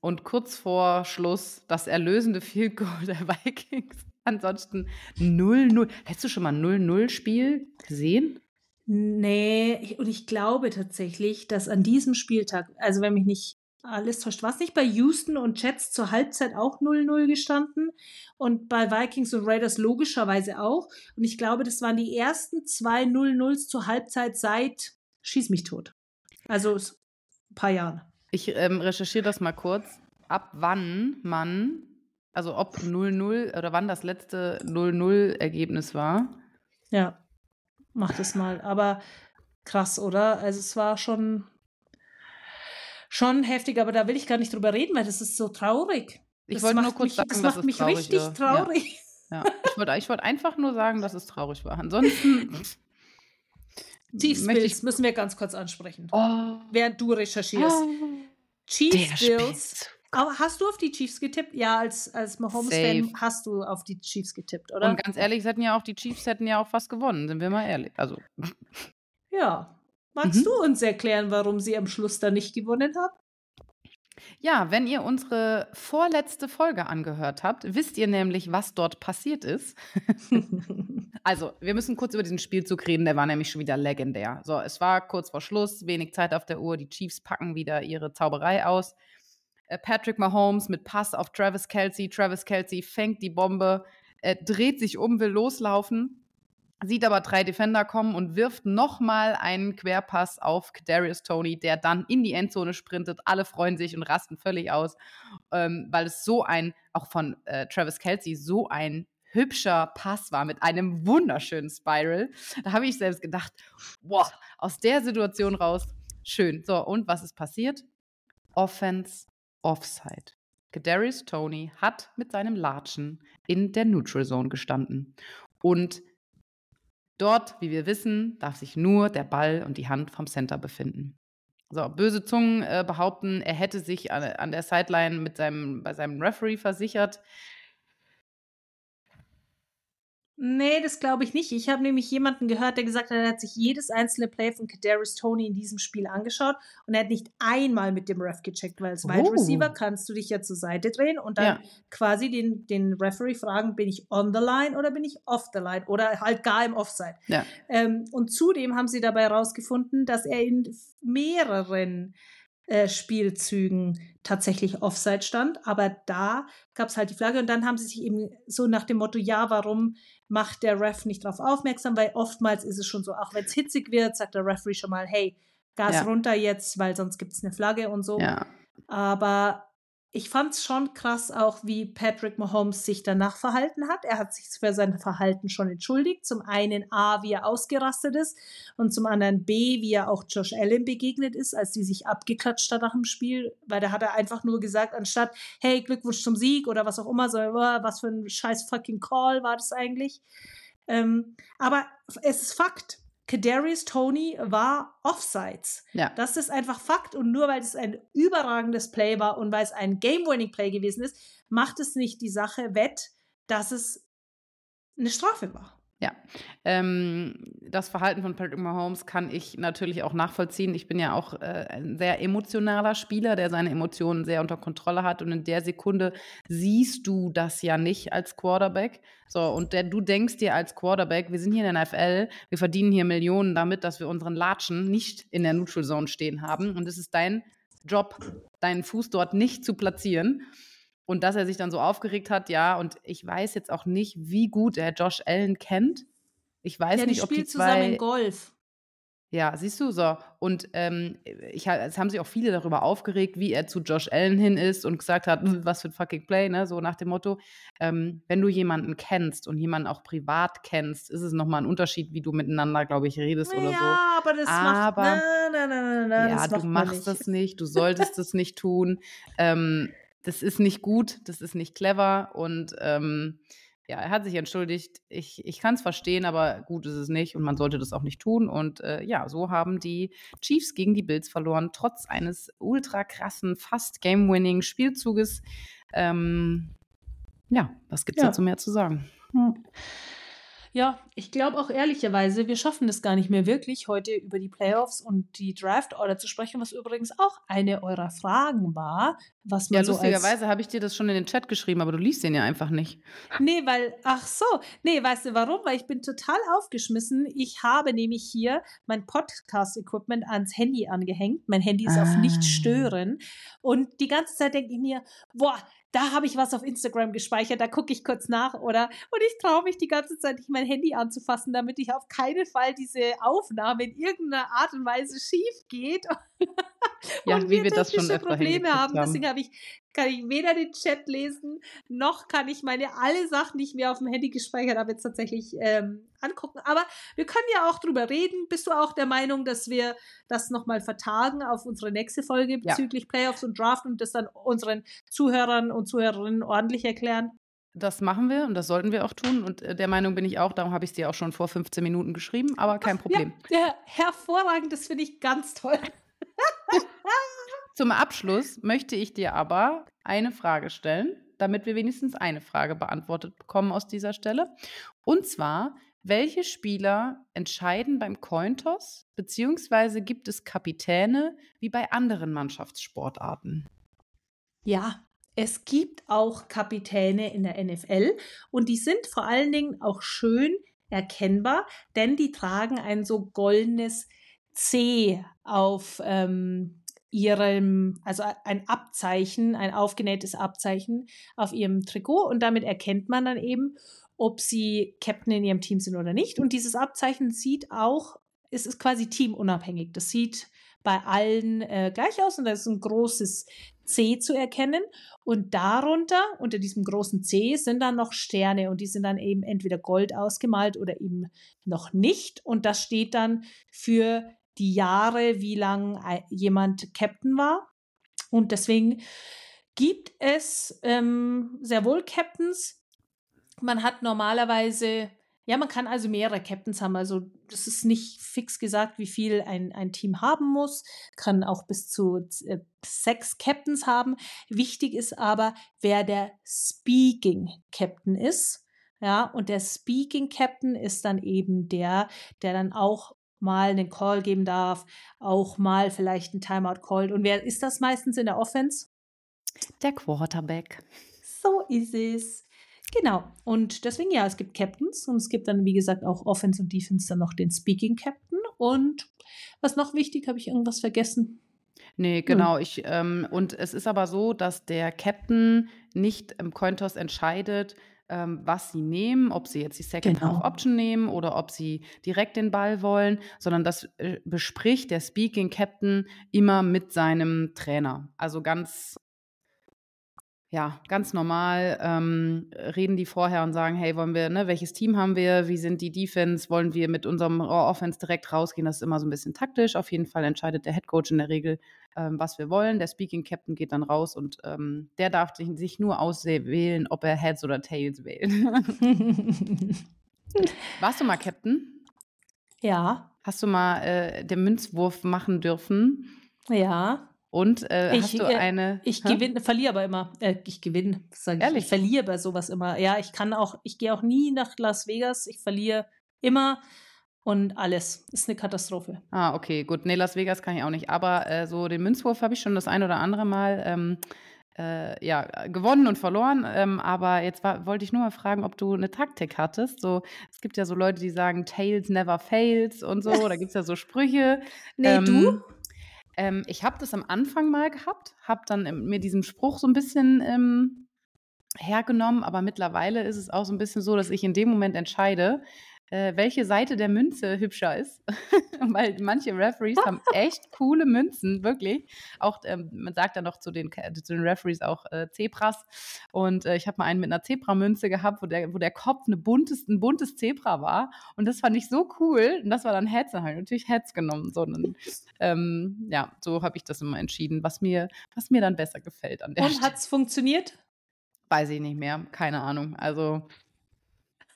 Und kurz vor Schluss das erlösende Field Goal der Vikings. Ansonsten 0-0. Hättest du schon mal 0-0-Spiel gesehen? Nee, und ich glaube tatsächlich, dass an diesem Spieltag, also wenn mich nicht alles täuscht. War es nicht bei Houston und Jets zur Halbzeit auch 0-0 gestanden? Und bei Vikings und Raiders logischerweise auch. Und ich glaube, das waren die ersten zwei 0-0s zur Halbzeit seit Schieß mich tot. Also ein paar Jahren. Ich ähm, recherchiere das mal kurz. Ab wann man, also ob 0-0 oder wann das letzte 0-0-Ergebnis war. Ja, mach das mal. Aber krass, oder? Also es war schon schon heftig, aber da will ich gar nicht drüber reden, weil das ist so traurig. Ich wollte nur kurz mich, sagen, das macht mich richtig war. traurig. Ja. ja. Ich wollte ich wollt einfach nur sagen, dass es traurig war. Ansonsten. Chiefs Bills müssen wir ganz kurz ansprechen. Oh. Während du recherchierst. Oh. Chiefs Bills. Aber hast du auf die Chiefs getippt? Ja, als, als Mahomes-Fan hast du auf die Chiefs getippt, oder? Und ganz ehrlich, hätten ja auch die Chiefs hätten ja auch fast gewonnen, sind wir mal ehrlich. Also. Ja, Magst mhm. du uns erklären, warum sie am Schluss da nicht gewonnen haben? Ja, wenn ihr unsere vorletzte Folge angehört habt, wisst ihr nämlich, was dort passiert ist. also, wir müssen kurz über diesen Spielzug reden, der war nämlich schon wieder legendär. So, es war kurz vor Schluss, wenig Zeit auf der Uhr, die Chiefs packen wieder ihre Zauberei aus. Äh, Patrick Mahomes mit Pass auf Travis Kelsey. Travis Kelsey fängt die Bombe, äh, dreht sich um, will loslaufen sieht aber drei Defender kommen und wirft nochmal einen Querpass auf Darius Tony, der dann in die Endzone sprintet. Alle freuen sich und rasten völlig aus, ähm, weil es so ein, auch von äh, Travis Kelsey, so ein hübscher Pass war mit einem wunderschönen Spiral. Da habe ich selbst gedacht, boah, aus der Situation raus, schön. So, und was ist passiert? Offense, Offside. Kadarius Tony hat mit seinem Latschen in der Neutral Zone gestanden. Und Dort, wie wir wissen, darf sich nur der Ball und die Hand vom Center befinden. So, böse Zungen äh, behaupten, er hätte sich an, an der Sideline mit seinem, bei seinem Referee versichert. Nee, das glaube ich nicht. Ich habe nämlich jemanden gehört, der gesagt hat, er hat sich jedes einzelne Play von Kadarius Tony in diesem Spiel angeschaut und er hat nicht einmal mit dem Ref gecheckt, weil als oh. Wide Receiver kannst du dich ja zur Seite drehen und dann ja. quasi den, den Referee fragen, bin ich on the line oder bin ich off the line oder halt gar im Offside. Ja. Ähm, und zudem haben sie dabei herausgefunden, dass er in mehreren äh, Spielzügen tatsächlich Offside stand. Aber da gab es halt die Flagge und dann haben sie sich eben so nach dem Motto, ja, warum macht der Ref nicht darauf aufmerksam? Weil oftmals ist es schon so, auch wenn es hitzig wird, sagt der Referee schon mal, hey, Gas ja. runter jetzt, weil sonst gibt es eine Flagge und so. Ja. Aber ich fand es schon krass auch, wie Patrick Mahomes sich danach verhalten hat. Er hat sich für sein Verhalten schon entschuldigt. Zum einen A, wie er ausgerastet ist und zum anderen B, wie er auch Josh Allen begegnet ist, als die sich abgeklatscht hat nach dem Spiel, weil da hat er einfach nur gesagt, anstatt, hey, Glückwunsch zum Sieg oder was auch immer, so, oh, was für ein scheiß fucking Call war das eigentlich. Ähm, aber es ist Fakt. Kadarius Tony war Offsides. Ja. Das ist einfach Fakt. Und nur weil es ein überragendes Play war und weil es ein Game-Winning-Play gewesen ist, macht es nicht die Sache wett, dass es eine Strafe war. Ja, ähm, das Verhalten von Patrick Mahomes kann ich natürlich auch nachvollziehen. Ich bin ja auch äh, ein sehr emotionaler Spieler, der seine Emotionen sehr unter Kontrolle hat. Und in der Sekunde siehst du das ja nicht als Quarterback. So, und der, du denkst dir als Quarterback, wir sind hier in der NFL, wir verdienen hier Millionen damit, dass wir unseren Latschen nicht in der Neutral Zone stehen haben. Und es ist dein Job, deinen Fuß dort nicht zu platzieren. Und dass er sich dann so aufgeregt hat, ja, und ich weiß jetzt auch nicht, wie gut er Josh Allen kennt. Ich weiß ja, nicht, ob die zwei. zusammen Golf. Ja, siehst du so. Und ähm, ich, es haben sich auch viele darüber aufgeregt, wie er zu Josh Allen hin ist und gesagt hat, hm, was für ein fucking Play, ne? So nach dem Motto, ähm, wenn du jemanden kennst und jemanden auch privat kennst, ist es nochmal ein Unterschied, wie du miteinander, glaube ich, redest ja, oder so. Ja, aber das aber, macht. Na, na, na, na, ja, das du macht machst das nicht, du solltest das nicht tun. Ähm, das ist nicht gut, das ist nicht clever und ähm, ja, er hat sich entschuldigt. Ich, ich kann es verstehen, aber gut ist es nicht und man sollte das auch nicht tun. Und äh, ja, so haben die Chiefs gegen die Bills verloren, trotz eines ultra krassen, fast game-winning Spielzuges. Ähm, ja, was gibt es Ja. dazu mehr zu sagen? Hm. Ja, ich glaube auch ehrlicherweise, wir schaffen es gar nicht mehr wirklich, heute über die Playoffs und die Draft Order zu sprechen, was übrigens auch eine eurer Fragen war, was man Ja, so lustigerweise habe ich dir das schon in den Chat geschrieben, aber du liest den ja einfach nicht. Nee, weil, ach so, nee, weißt du warum? Weil ich bin total aufgeschmissen. Ich habe nämlich hier mein Podcast-Equipment ans Handy angehängt. Mein Handy ist auf Ah. nicht stören. Und die ganze Zeit denke ich mir, boah, da habe ich was auf Instagram gespeichert, da gucke ich kurz nach, oder? Und ich traue mich die ganze Zeit nicht, mein Handy anzufassen, damit ich auf keinen Fall diese Aufnahme in irgendeiner Art und Weise schief geht. Ja, und wie wir das schon öfter Probleme haben. haben. Deswegen habe ich, kann ich weder den Chat lesen, noch kann ich meine alle Sachen, die ich mir auf dem Handy gespeichert habe, jetzt tatsächlich ähm, angucken. Aber wir können ja auch drüber reden. Bist du auch der Meinung, dass wir das nochmal vertagen auf unsere nächste Folge Ja. bezüglich Playoffs und Draft und das dann unseren Zuhörern und Zuhörerinnen ordentlich erklären? Das machen wir und das sollten wir auch tun. Und äh, der Meinung bin ich auch, darum habe ich es dir auch schon vor 15 Minuten geschrieben, aber kein Problem. Ja, ja, hervorragend, das finde ich ganz toll. Zum Abschluss möchte ich dir aber eine Frage stellen, damit wir wenigstens eine Frage beantwortet bekommen aus dieser Stelle. Und zwar, welche Spieler entscheiden beim Cointoss, beziehungsweise gibt es Kapitäne wie bei anderen Mannschaftssportarten? Ja, es gibt auch Kapitäne in der NFL und die sind vor allen Dingen auch schön erkennbar, denn die tragen ein so goldenes C auf ähm, ihrem, also ein Abzeichen, ein aufgenähtes Abzeichen auf ihrem Trikot und damit erkennt man dann eben, ob sie Captain in ihrem Team sind oder nicht. Und dieses Abzeichen sieht auch, es ist quasi teamunabhängig. Das sieht bei allen äh, gleich aus und da ist ein großes C zu erkennen. Und darunter, unter diesem großen C, sind dann noch Sterne und die sind dann eben entweder gold ausgemalt oder eben noch nicht. Und das steht dann für die Jahre, wie lang ei- jemand Captain war. Und deswegen gibt es ähm, sehr wohl Captains. Man hat normalerweise, ja, man kann also mehrere Captains haben. Also das ist nicht fix gesagt, wie viel ein, ein Team haben muss. Kann auch bis zu äh, sechs Captains haben. Wichtig ist aber, wer der Speaking Captain ist. Ja, und der Speaking Captain ist dann eben der, der dann auch mal einen Call geben darf, auch mal vielleicht einen Timeout callt. Und wer ist das meistens in der Offense? Der Quarterback. So ist es. Genau. Und deswegen, ja, es gibt Captains und es gibt dann, wie gesagt, auch Offense und Defense dann noch den Speaking Captain. Und was noch wichtig, habe ich irgendwas vergessen? Nee, genau. Ich, ähm, und es ist aber so, dass der Captain nicht im Cointoss entscheidet, ähm, was sie nehmen, ob sie jetzt die Second Genau. Half Option nehmen oder ob sie direkt den Ball wollen, sondern das äh, bespricht der Speaking Captain immer mit seinem Trainer. Also ganz, ja, ganz normal ähm, reden die vorher und sagen, hey, wollen wir, ne, welches Team haben wir, wie sind die Defense, wollen wir mit unserem Raw Offense direkt rausgehen, das ist immer so ein bisschen taktisch. Auf jeden Fall entscheidet der Head Coach in der Regel, ähm, was wir wollen. Der Speaking Captain geht dann raus und ähm, der darf sich, sich nur auswählen, ob er Heads oder Tails wählt. Warst du mal Captain? ja, Hast du mal äh, den Münzwurf machen dürfen? ja. Und äh, Ich, hast du äh, eine. Ich Hä? gewinne, verliere aber immer. Äh, ich gewinne, sage ich. Ehrlich? Ich verliere bei sowas immer. Ja, ich kann auch, ich gehe auch nie nach Las Vegas. Ich verliere immer und alles. Ist eine Katastrophe. Ah, okay, gut. Nee, Las Vegas kann ich auch nicht. Aber äh, so den Münzwurf habe ich schon das ein oder andere Mal ähm, äh, ja, gewonnen und verloren. Ähm, aber jetzt war, wollte ich nur mal fragen, ob du eine Taktik hattest. So, es gibt ja so Leute, die sagen, Tails never fails und so. Da gibt es ja so Sprüche. Nee, ähm, du? Ähm, ich habe das am Anfang mal gehabt, habe dann ähm, mir diesen Spruch so ein bisschen ähm, hergenommen, aber mittlerweile ist es auch so ein bisschen so, dass ich in dem Moment entscheide, äh, welche Seite der Münze hübscher ist. Weil manche Referees haben echt coole Münzen, wirklich. Auch, ähm, man sagt dann noch zu den, zu den Referees auch äh, Zebras. Und äh, ich habe mal einen mit einer Zebramünze gehabt, wo der, wo der Kopf eine buntes, ein buntes Zebra war. Und das fand ich so cool. Und das war dann Heads. Dann habe ich natürlich Heads genommen. So, dann, ähm, ja, so habe ich das immer entschieden, was mir, was mir dann besser gefällt an der Und hat es funktioniert? Weiß ich nicht mehr. Keine Ahnung. Also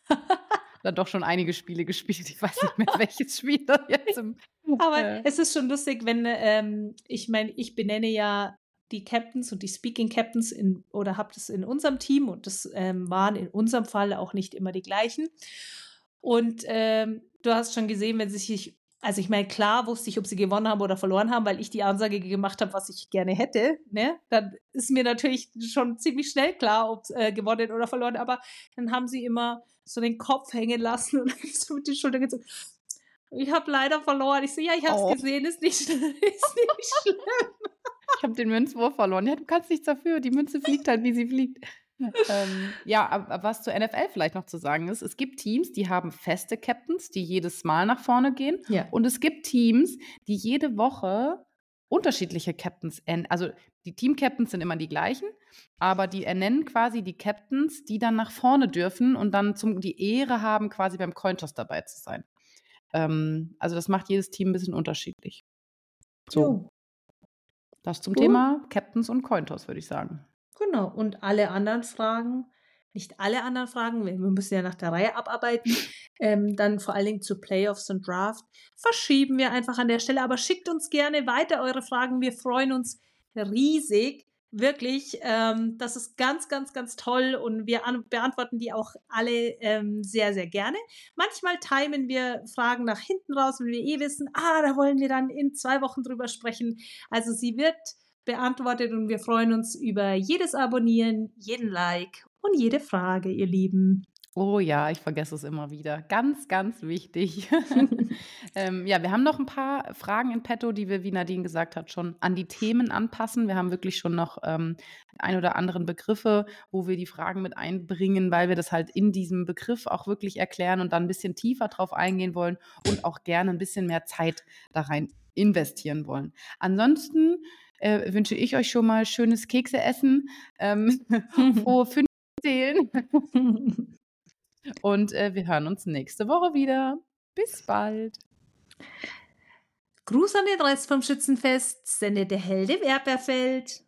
dann doch schon einige Spiele gespielt. Ich weiß nicht mehr, welches Spiel das jetzt im. Aber äh, es ist schon lustig, wenn, ähm, ich meine, ich benenne ja die Captains und die Speaking Captains in, oder habe das in unserem Team und das ähm, waren in unserem Fall auch nicht immer die gleichen. Und ähm, du hast schon gesehen, wenn sie sich, also ich meine, klar wusste ich, ob sie gewonnen haben oder verloren haben, weil ich die Ansage gemacht habe, was ich gerne hätte. Ne? Dann ist mir natürlich schon ziemlich schnell klar, ob äh, gewonnen oder verloren. Aber dann haben sie immer so den Kopf hängen lassen und so mit den Schultern gezogen. Ich habe leider verloren. Ich so, ja, ich habe es Oh. gesehen, ist nicht, ist nicht schlimm. ich habe den Münzwurf verloren. Ja, du kannst nichts dafür. Die Münze fliegt halt, wie sie fliegt. Ähm, ja, aber was zur NFL vielleicht noch zu sagen ist, es gibt Teams, die haben feste Captains, die jedes Mal nach vorne gehen. Ja. Und es gibt Teams, die jede Woche unterschiedliche Captains ernennen. Also die Team-Captains sind immer die gleichen, aber die ernennen quasi die Captains, die dann nach vorne dürfen und dann zum, die Ehre haben, quasi beim Cointoss dabei zu sein. Ähm, also das macht jedes Team ein bisschen unterschiedlich. So, das zum Gut. Thema Captains und Cointoss, würde ich sagen. Genau. Und alle anderen Fragen, nicht alle anderen Fragen, wir müssen ja nach der Reihe abarbeiten, ähm, dann vor allen Dingen zu Playoffs und Draft, verschieben wir einfach an der Stelle. Aber schickt uns gerne weiter eure Fragen. Wir freuen uns riesig. Wirklich, ähm, das ist ganz, ganz, ganz toll und wir an beantworten die auch alle ähm, sehr, sehr gerne. Manchmal timen wir Fragen nach hinten raus, wenn wir eh wissen, ah, da wollen wir dann in zwei Wochen drüber sprechen. Also sie wird beantwortet und wir freuen uns über jedes Abonnieren, jeden Like und jede Frage, ihr Lieben. Oh ja, ich vergesse es immer wieder. Ganz, ganz wichtig. ähm, ja, wir haben noch ein paar Fragen in petto, die wir, wie Nadine gesagt hat, schon an die Themen anpassen. Wir haben wirklich schon noch ähm, ein oder anderen Begriffe, wo wir die Fragen mit einbringen, weil wir das halt in diesem Begriff auch wirklich erklären und dann ein bisschen tiefer drauf eingehen wollen und auch gerne ein bisschen mehr Zeit da rein investieren wollen. Ansonsten äh, wünsche ich euch schon mal schönes Kekse essen, ähm, frohe 15 und äh, wir hören uns nächste Woche wieder. Bis bald. Gruß an den Rest vom Schützenfest, sendet der Helde Werberfeld.